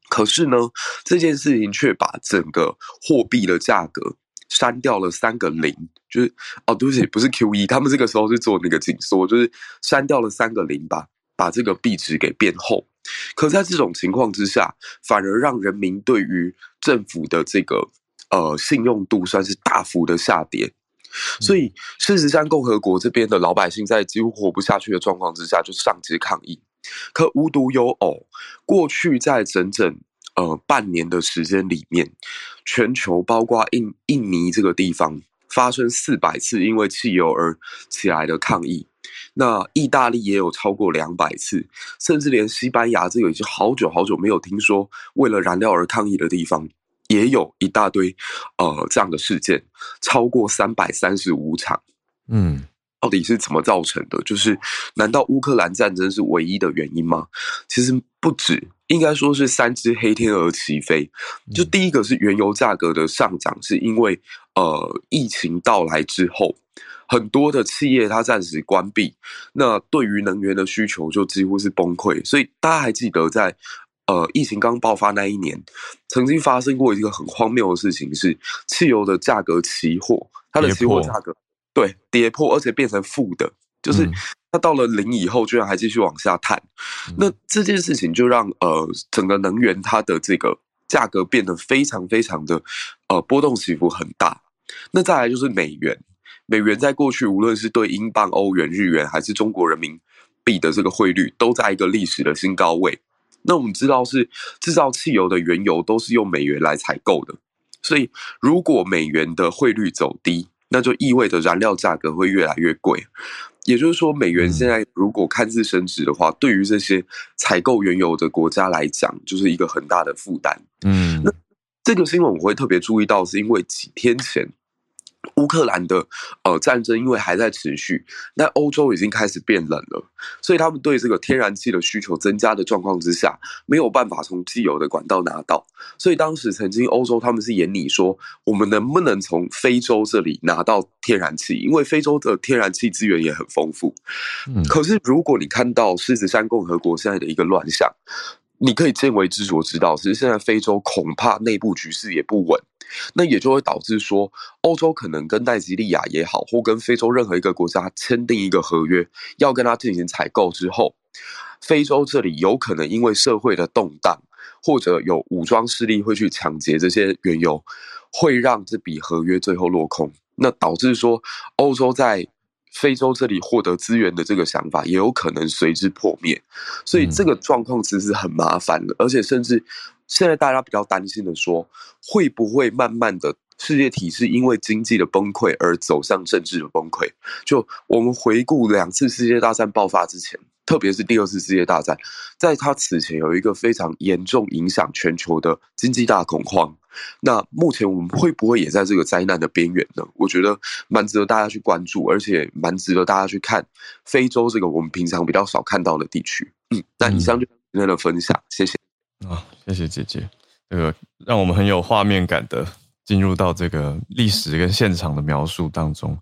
F: 可是呢，这件事情却把整个货币的价格删掉了三个零，就是哦，对不起，不是 QE，他们这个时候是做那个紧缩，就是删掉了三个零吧，把这个币值给变厚。可在这种情况之下，反而让人民对于政府的这个呃信用度算是大幅的下跌。所以狮子山共和国这边的老百姓在几乎活不下去的状况之下，就上街抗议。可无独有偶，过去在整整呃半年的时间里面，全球包括印印尼这个地方发生四百次因为汽油而起来的抗议，那意大利也有超过两百次，甚至连西班牙这个已经好久好久没有听说为了燃料而抗议的地方，也有一大堆呃这样的事件，超过三百三十五场，嗯。到底是怎么造成的？就是难道乌克兰战争是唯一的原因吗？其实不止，应该说是三只黑天鹅齐飞。就第一个是原油价格的上涨，是因为呃疫情到来之后，很多的企业它暂时关闭，那对于能源的需求就几乎是崩溃。所以大家还记得在呃疫情刚爆发那一年，曾经发生过一个很荒谬的事情，是汽油的价格期货，它的期货价格。对，跌破，而且变成负的，就是它到了零以后，居然还继续往下探。嗯、那这件事情就让呃整个能源它的这个价格变得非常非常的呃波动起伏很大。那再来就是美元，美元在过去无论是对英镑、欧元、日元，还是中国人民币的这个汇率，都在一个历史的新高位。那我们知道是制造汽油的原油都是用美元来采购的，所以如果美元的汇率走低，那就意味着燃料价格会越来越贵，也就是说，美元现在如果看似升值的话，对于这些采购原油的国家来讲，就是一个很大的负担。嗯，那这个新闻我会特别注意到，是因为几天前，乌克兰的呃战争因为还在持续，那欧洲已经开始变冷了，所以他们对这个天然气的需求增加的状况之下，没有办法从既有的管道拿到，所以当时曾经欧洲他们是研拟说，我们能不能从非洲这里拿到天然气？因为非洲的天然气资源也很丰富。嗯，可是如果你看到狮子山共和国现在的一个乱象，你可以见微知著，知道其实现在非洲恐怕内部局势也不稳。那也就会导致说，欧洲可能跟奈及利亚也好，或跟非洲任何一个国家签订一个合约，要跟他进行采购之后，非洲这里有可能因为社会的动荡，或者有武装势力会去抢劫这些原油，会让这笔合约最后落空。那导致说，欧洲在非洲这里获得资源的这个想法，也有可能随之破灭。所以这个状况其实很麻烦的，而且甚至。现在大家比较担心的说，会不会慢慢的世界体制因为经济的崩溃而走向政治的崩溃？就我们回顾两次世界大战爆发之前，特别是第二次世界大战，在它此前有一个非常严重影响全球的经济大恐慌。那目前我们会不会也在这个灾难的边缘呢？我觉得蛮值得大家去关注，而且蛮值得大家去看非洲这个我们平常比较少看到的地区。嗯，那以上就是今天的分享，谢谢。
B: 啊、哦，谢谢姐姐，这个让我们很有画面感的进入到这个历史跟现场的描述当中。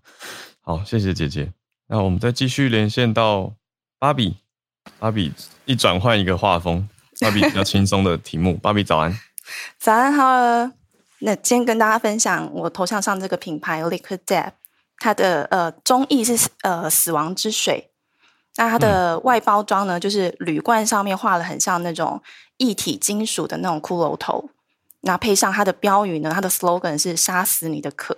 B: 好，谢谢姐姐。那我们再继续连线到芭比，芭比一转换一个画风，芭比比较轻松的题目。芭比早安，
G: 早安好。那今天跟大家分享我头像上这个品牌 Liquid Death，它的呃中译是呃死亡之水。那它的外包装呢，就是铝罐上面画了很像那种液体金属的那种骷髅头，那配上它的标语呢，它的 slogan 是“杀死你的渴”，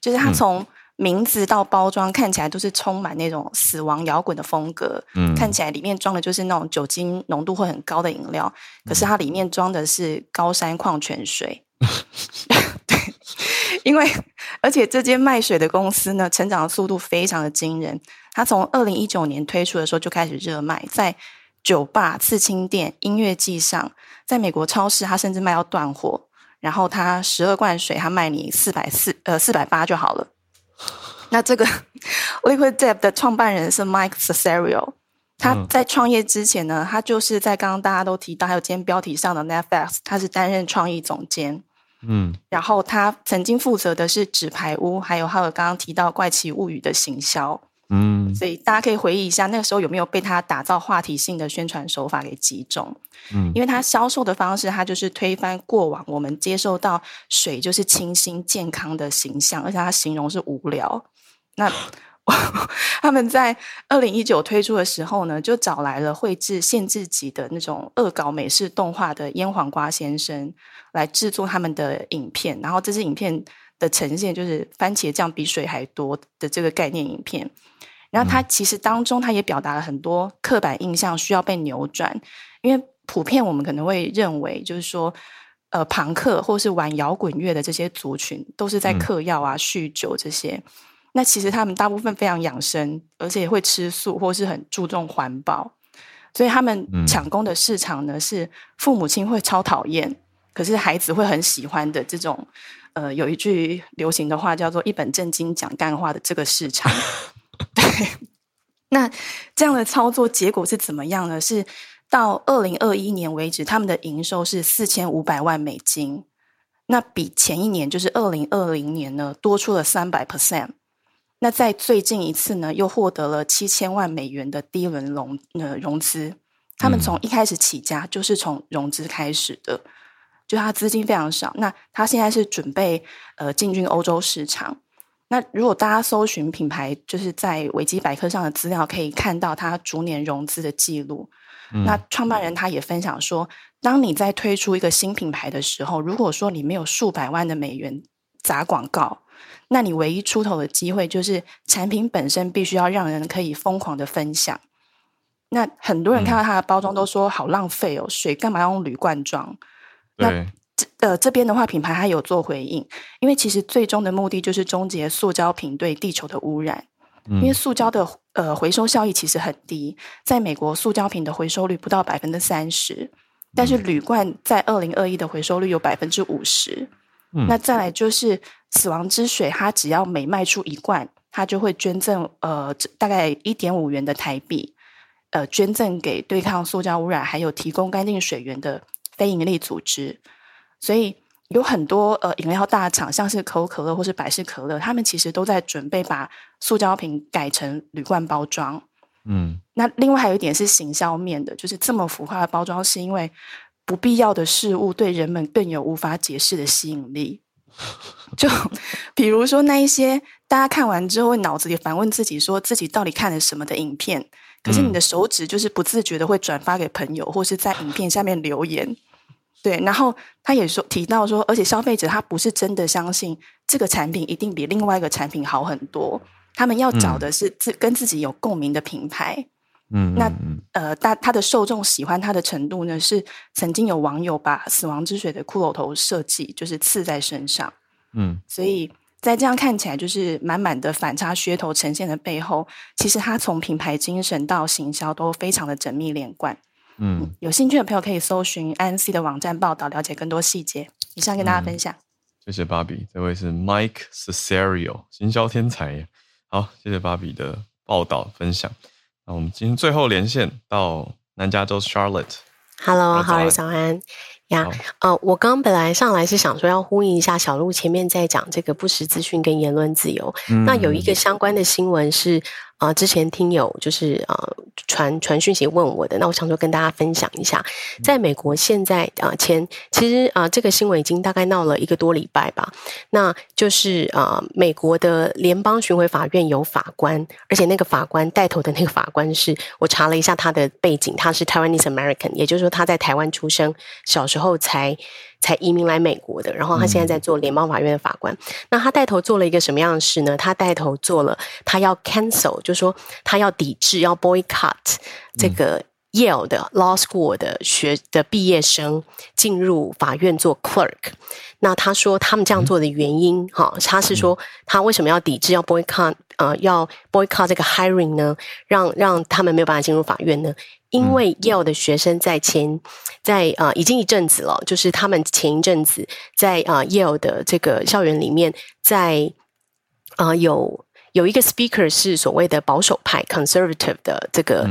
G: 就是它从名字到包装看起来都是充满那种死亡摇滚的风格。嗯，看起来里面装的就是那种酒精浓度会很高的饮料，可是它里面装的是高山矿泉水。对，因为而且这间卖水的公司呢，成长的速度非常的惊人。它从二零一九年推出的时候就开始热卖，在酒吧、刺青店、音乐季上，在美国超市，它甚至卖到断货。然后它十二罐水，它卖你四百四呃四百八就好了。那这个 Liquid Death 的创办人是 Mike Cesario，他在创业之前呢，他就是在刚刚大家都提到，还有今天标题上的 Netflix，他是担任创意总监。嗯，然后他曾经负责的是纸牌屋，还有还有刚刚提到怪奇物语的行销。嗯，所以大家可以回忆一下，那个时候有没有被他打造话题性的宣传手法给击中？嗯，因为他销售的方式，他就是推翻过往我们接受到水就是清新健康的形象，而且他形容是无聊。那 他们在二零一九推出的时候呢，就找来了绘制限制级的那种恶搞美式动画的腌黄瓜先生来制作他们的影片，然后这支影片的呈现就是番茄酱比水还多的这个概念影片。然后它其实当中，它也表达了很多刻板印象需要被扭转，因为普遍我们可能会认为，就是说，呃，庞克或是玩摇滚乐的这些族群，都是在嗑药啊、酗酒这些。那其实他们大部分非常养生，而且会吃素，或是很注重环保，所以他们抢攻的市场呢，是父母亲会超讨厌，可是孩子会很喜欢的这种。呃，有一句流行的话叫做“一本正经讲干话”的这个市场。对，那这样的操作结果是怎么样呢？是到二零二一年为止，他们的营收是四千五百万美金，那比前一年就是二零二零年呢多出了三百 percent。那在最近一次呢，又获得了七千万美元的第一轮融呃融资。他们从一开始起家就是从融资开始的，就他资金非常少。那他现在是准备呃进军欧洲市场。那如果大家搜寻品牌，就是在维基百科上的资料，可以看到他逐年融资的记录。嗯。那创办人他也分享说，当你在推出一个新品牌的时候，如果说你没有数百万的美元砸广告，那你唯一出头的机会就是产品本身必须要让人可以疯狂的分享。那很多人看到它的包装都说好浪费哦，水干嘛要用铝罐装？那。这呃，这边的话，品牌它有做回应，因为其实最终的目的就是终结塑胶瓶对地球的污染。嗯、因为塑胶的呃回收效益其实很低，在美国塑胶瓶的回收率不到百分之三十，但是铝罐在二零二一的回收率有百分之五十。嗯、那再来就是死亡之水，它只要每卖出一罐，它就会捐赠呃大概一点五元的台币，呃捐赠给对抗塑胶污染还有提供干净水源的非营利组织。所以有很多呃饮料大厂，像是可口可乐或是百事可乐，他们其实都在准备把塑胶瓶改成铝罐包装。嗯，那另外还有一点是行销面的，就是这么浮夸的包装，是因为不必要的事物对人们更有无法解释的吸引力。就 比如说那一些大家看完之后会脑子里反问自己，说自己到底看了什么的影片，可是你的手指就是不自觉的会转发给朋友，或是在影片下面留言。对，然后他也说提到说，而且消费者他不是真的相信这个产品一定比另外一个产品好很多。他们要找的是自跟自己有共鸣的品牌，嗯，那呃，大他的受众喜欢他的程度呢，是曾经有网友把死亡之水的骷髅头设计就是刺在身上，嗯，所以在这样看起来就是满满的反差噱头呈现的背后，其实他从品牌精神到行销都非常的缜密连贯，嗯，有兴趣的朋友可以搜寻 INC 的网站报道，了解更多细节。以上跟大家分享，
B: 谢谢芭比，这位是 Mike Cesario，行销天才。好，谢谢芭比的报道分享。那我们今天最后连线到南加州 Charlotte。
H: Hello，好早，早安呀。呃，我刚本来上来是想说要呼应一下小鹿前面在讲这个不实资讯跟言论自由。嗯、那有一个相关的新闻是。啊、呃，之前听友就是呃传传讯息问我的，那我想说跟大家分享一下，在美国现在啊、呃、前其实啊、呃、这个新闻已经大概闹了一个多礼拜吧，那就是啊、呃、美国的联邦巡回法院有法官，而且那个法官带头的那个法官是我查了一下他的背景，他是 Taiwanese American，也就是说他在台湾出生，小时候才。才移民来美国的，然后他现在在做联邦法院的法官。嗯、那他带头做了一个什么样的事呢？他带头做了，他要 cancel，就是说他要抵制，要 boycott 这个 Yale 的 law school 的学的毕业生进入法院做 clerk。那他说他们这样做的原因，哈、嗯，他是说他为什么要抵制，要 boycott，呃，要 boycott 这个 hiring 呢？让让他们没有办法进入法院呢？因为 Yale 的学生在前在啊、呃、已经一阵子了，就是他们前一阵子在啊、呃、Yale 的这个校园里面，在啊、呃、有有一个 speaker 是所谓的保守派 conservative 的这个啊、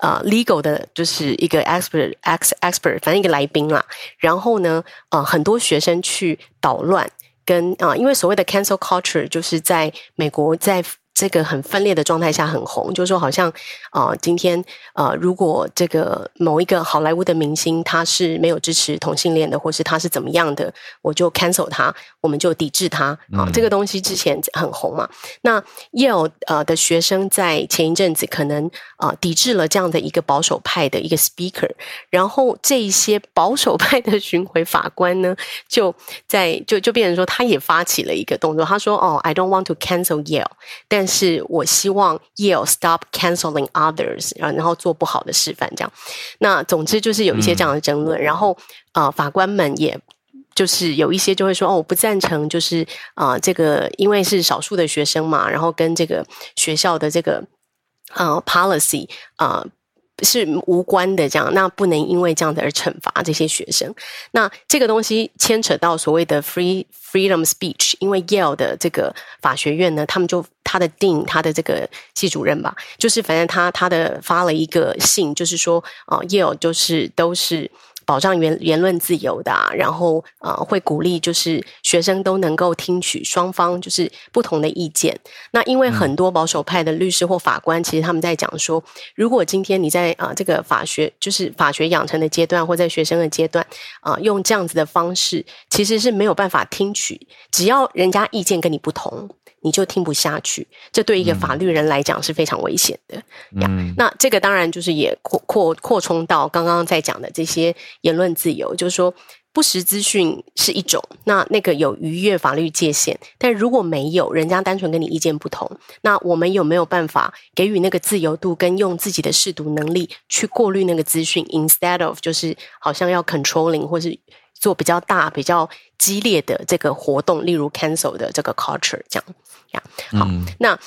H: 呃、legal 的，就是一个 expert ex expert，反正一个来宾啦。然后呢，呃很多学生去捣乱，跟啊、因为所谓的 cancel culture 就是在美国在。这个很分裂的状态下很红，就是说好像啊、呃，今天呃，如果这个某一个好莱坞的明星他是没有支持同性恋的，或是他是怎么样的，我就 cancel 他，我们就抵制他啊、呃。这个东西之前很红嘛。那 Yale 呃的学生在前一阵子可能啊、呃、抵制了这样的一个保守派的一个 speaker，然后这一些保守派的巡回法官呢，就在就就变成说他也发起了一个动作，他说哦，I don't want to cancel Yale，但是我希望 Yale stop canceling others，然后做不好的示范，这样。那总之就是有一些这样的争论，嗯、然后呃，法官们也就是有一些就会说哦，我不赞成，就是啊、呃，这个因为是少数的学生嘛，然后跟这个学校的这个呃 policy 啊、呃。是无关的，这样，那不能因为这样的而惩罚这些学生。那这个东西牵扯到所谓的 free freedom speech，因为 Yale 的这个法学院呢，他们就他的定他的这个系主任吧，就是反正他他的发了一个信，就是说啊、Yale 就是都是。保障言言论自由的、啊，然后呃会鼓励就是学生都能够听取双方就是不同的意见。那因为很多保守派的律师或法官，其实他们在讲说，如果今天你在啊、呃、这个法学就是法学养成的阶段，或在学生的阶段啊、呃、用这样子的方式，其实是没有办法听取，只要人家意见跟你不同。你就听不下去，这对一个法律人来讲是非常危险的呀。嗯、那这个当然就是也扩扩扩充到刚刚在讲的这些言论自由，就是说不实资讯是一种，那那个有逾越法律界限。但如果没有，人家单纯跟你意见不同，那我们有没有办法给予那个自由度，跟用自己的试读能力去过滤那个资讯，instead of 就是好像要 controlling 或是。做比较大、比较激烈的这个活动，例如 cancel 的这个 culture，这样呀。好，嗯、那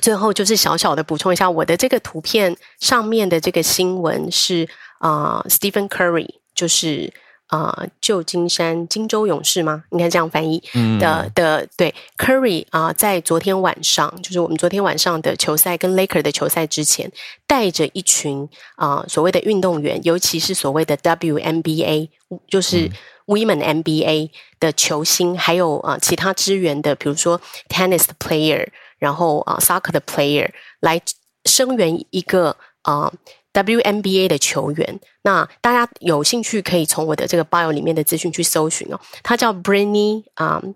H: 最后就是小小的补充一下，我的这个图片上面的这个新闻是啊、呃、Stephen Curry，就是啊、呃，旧金山金州勇士吗？应该这样翻译的、嗯、的对，Curry 啊、呃，在昨天晚上，就是我们昨天晚上的球赛跟 Laker 的球赛之前，带着一群啊、呃、所谓的运动员，尤其是所谓的 WNBA，就是 Women NBA 的球星，还有啊、呃、其他支援的，比如说 Tennis 的 Player，然后啊、呃、Soccer 的 Player 来声援一个啊。呃 WNBA 的球员，那大家有兴趣可以从我的这个 bio 里面的资讯去搜寻哦。他叫 Brittney 啊、嗯，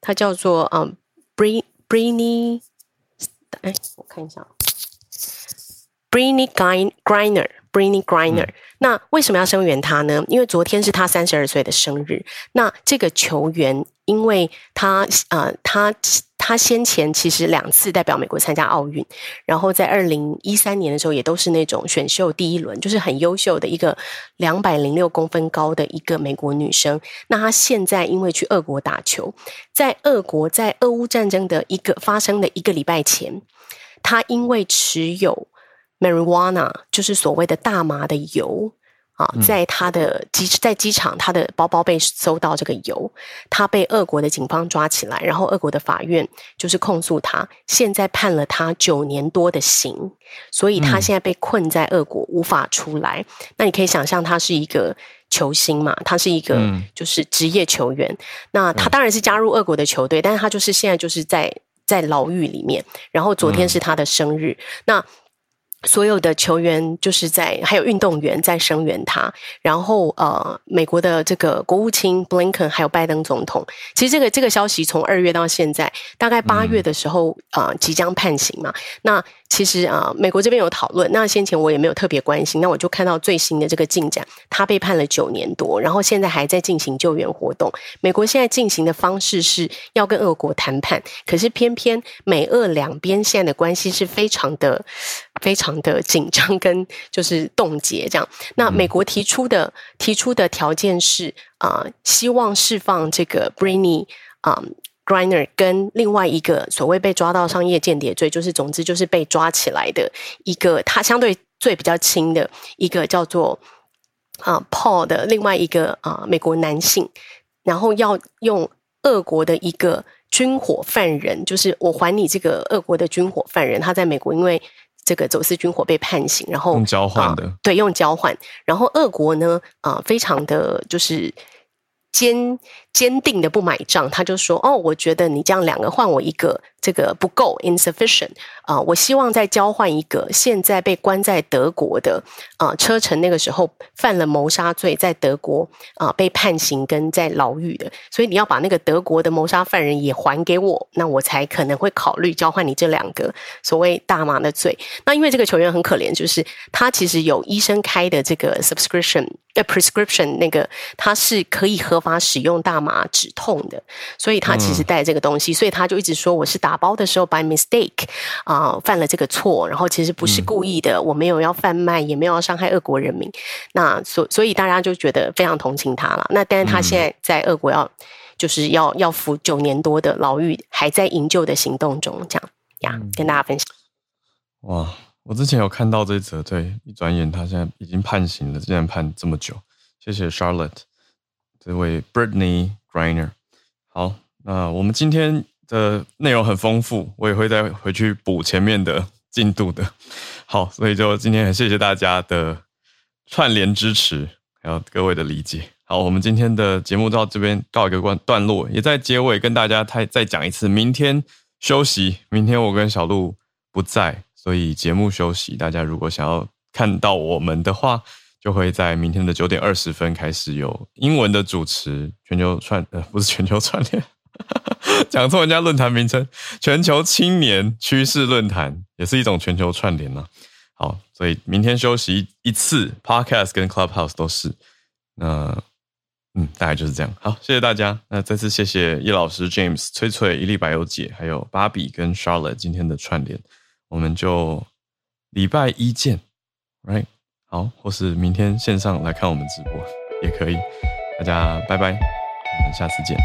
H: 他叫做嗯 Bri Brittney，哎，我看一下，Brittney Griner，Brittney Griner。嗯、那为什么要声援他呢？因为昨天是他三十二岁的生日。那这个球员，因为他呃，他。他先前其实两次代表美国参加奥运，然后在二零一三年的时候也都是那种选秀第一轮，就是很优秀的一个两百零六公分高的一个美国女生。那她现在因为去俄国打球，在俄国在俄乌战争的一个发生的一个礼拜前，她因为持有 marijuana，就是所谓的大麻的油。啊，在他的机在机场，他的包包被搜到这个油，他被俄国的警方抓起来，然后俄国的法院就是控诉他，现在判了他九年多的刑，所以他现在被困在俄国无法出来。嗯、那你可以想象，他是一个球星嘛，他是一个就是职业球员。嗯、那他当然是加入俄国的球队，但是他就是现在就是在在牢狱里面。然后昨天是他的生日，嗯、那。所有的球员就是在，还有运动员在声援他。然后，呃，美国的这个国务卿布林肯还有拜登总统，其实这个这个消息从二月到现在，大概八月的时候，呃，即将判刑嘛。那其实啊、美国这边有讨论。那先前我也没有特别关心。那我就看到最新的这个进展，他被判了九年多，然后现在还在进行救援活动。美国现在进行的方式是要跟俄国谈判，可是偏偏美俄两边现在的关系是非常的、非常的紧张，跟就是冻结这样。那美国提出的提出的条件是啊、希望释放这个 britney 啊。Griner 跟另外一个所谓被抓到商业间谍罪，就是总之就是被抓起来的一个，他相对罪比较轻的一个叫做啊 Paul 的另外一个啊美国男性，然后要用俄国的一个军火犯人，就是我还你这个俄国的军火犯人，他在美国因为这个走私军火被判刑，然后
B: 用交换的，
H: 啊，对，用交换，然后俄国呢啊非常的就是。坚坚定的不买账，他就说：“哦，我觉得你这样两个换我一个，这个不够 insufficient 啊、我希望再交换一个现在被关在德国的啊、车臣那个时候犯了谋杀罪，在德国啊、被判刑跟在牢狱的，所以你要把那个德国的谋杀犯人也还给我，那我才可能会考虑交换你这两个所谓大麻的罪。那因为这个球员很可怜，就是他其实有医生开的这个 subscription。” prescription 那个他是可以合法使用大麻止痛的，所以他其实带这个东西，嗯、所以他就一直说我是打包的时候 by mistake 啊、呃、犯了这个错，然后其实不是故意的，嗯、我没有要贩卖，也没有要伤害俄国人民。那所所以大家就觉得非常同情他了。那但是他现在在俄国要就是要要服九年多的牢狱，还在营救的行动中，这样呀，嗯、跟大家分享。
B: 哇。我之前有看到这则，对，一转眼他现在已经判刑了，竟然判这么久。谢谢 Charlotte，这位 Brittney Griner。好，那我们今天的内容很丰富，我也会再回去补前面的进度的。好，所以就今天很谢谢大家的串联支持，还有各位的理解。好，我们今天的节目到这边告一个段段落，也在结尾跟大家再再讲一次，明天休息，明天我跟小鹿不在。所以节目休息，大家如果想要看到我们的话，就会在明天的九点二十分开始有英文的主持，全球串呃不是全球串联，讲错人家论坛名称，全球青年趋势论坛也是一种全球串联呢。好，所以明天休息一次，Podcast 跟 Clubhouse 都是。那嗯，大概就是这样。好，谢谢大家。那再次谢谢叶老师、James、翠翠、一粒百忧解，还有芭比跟 Charlotte 今天的串联。我们就礼拜一见，right？好，或是明天线上来看我们直播也可以。大家拜拜，我们下次见。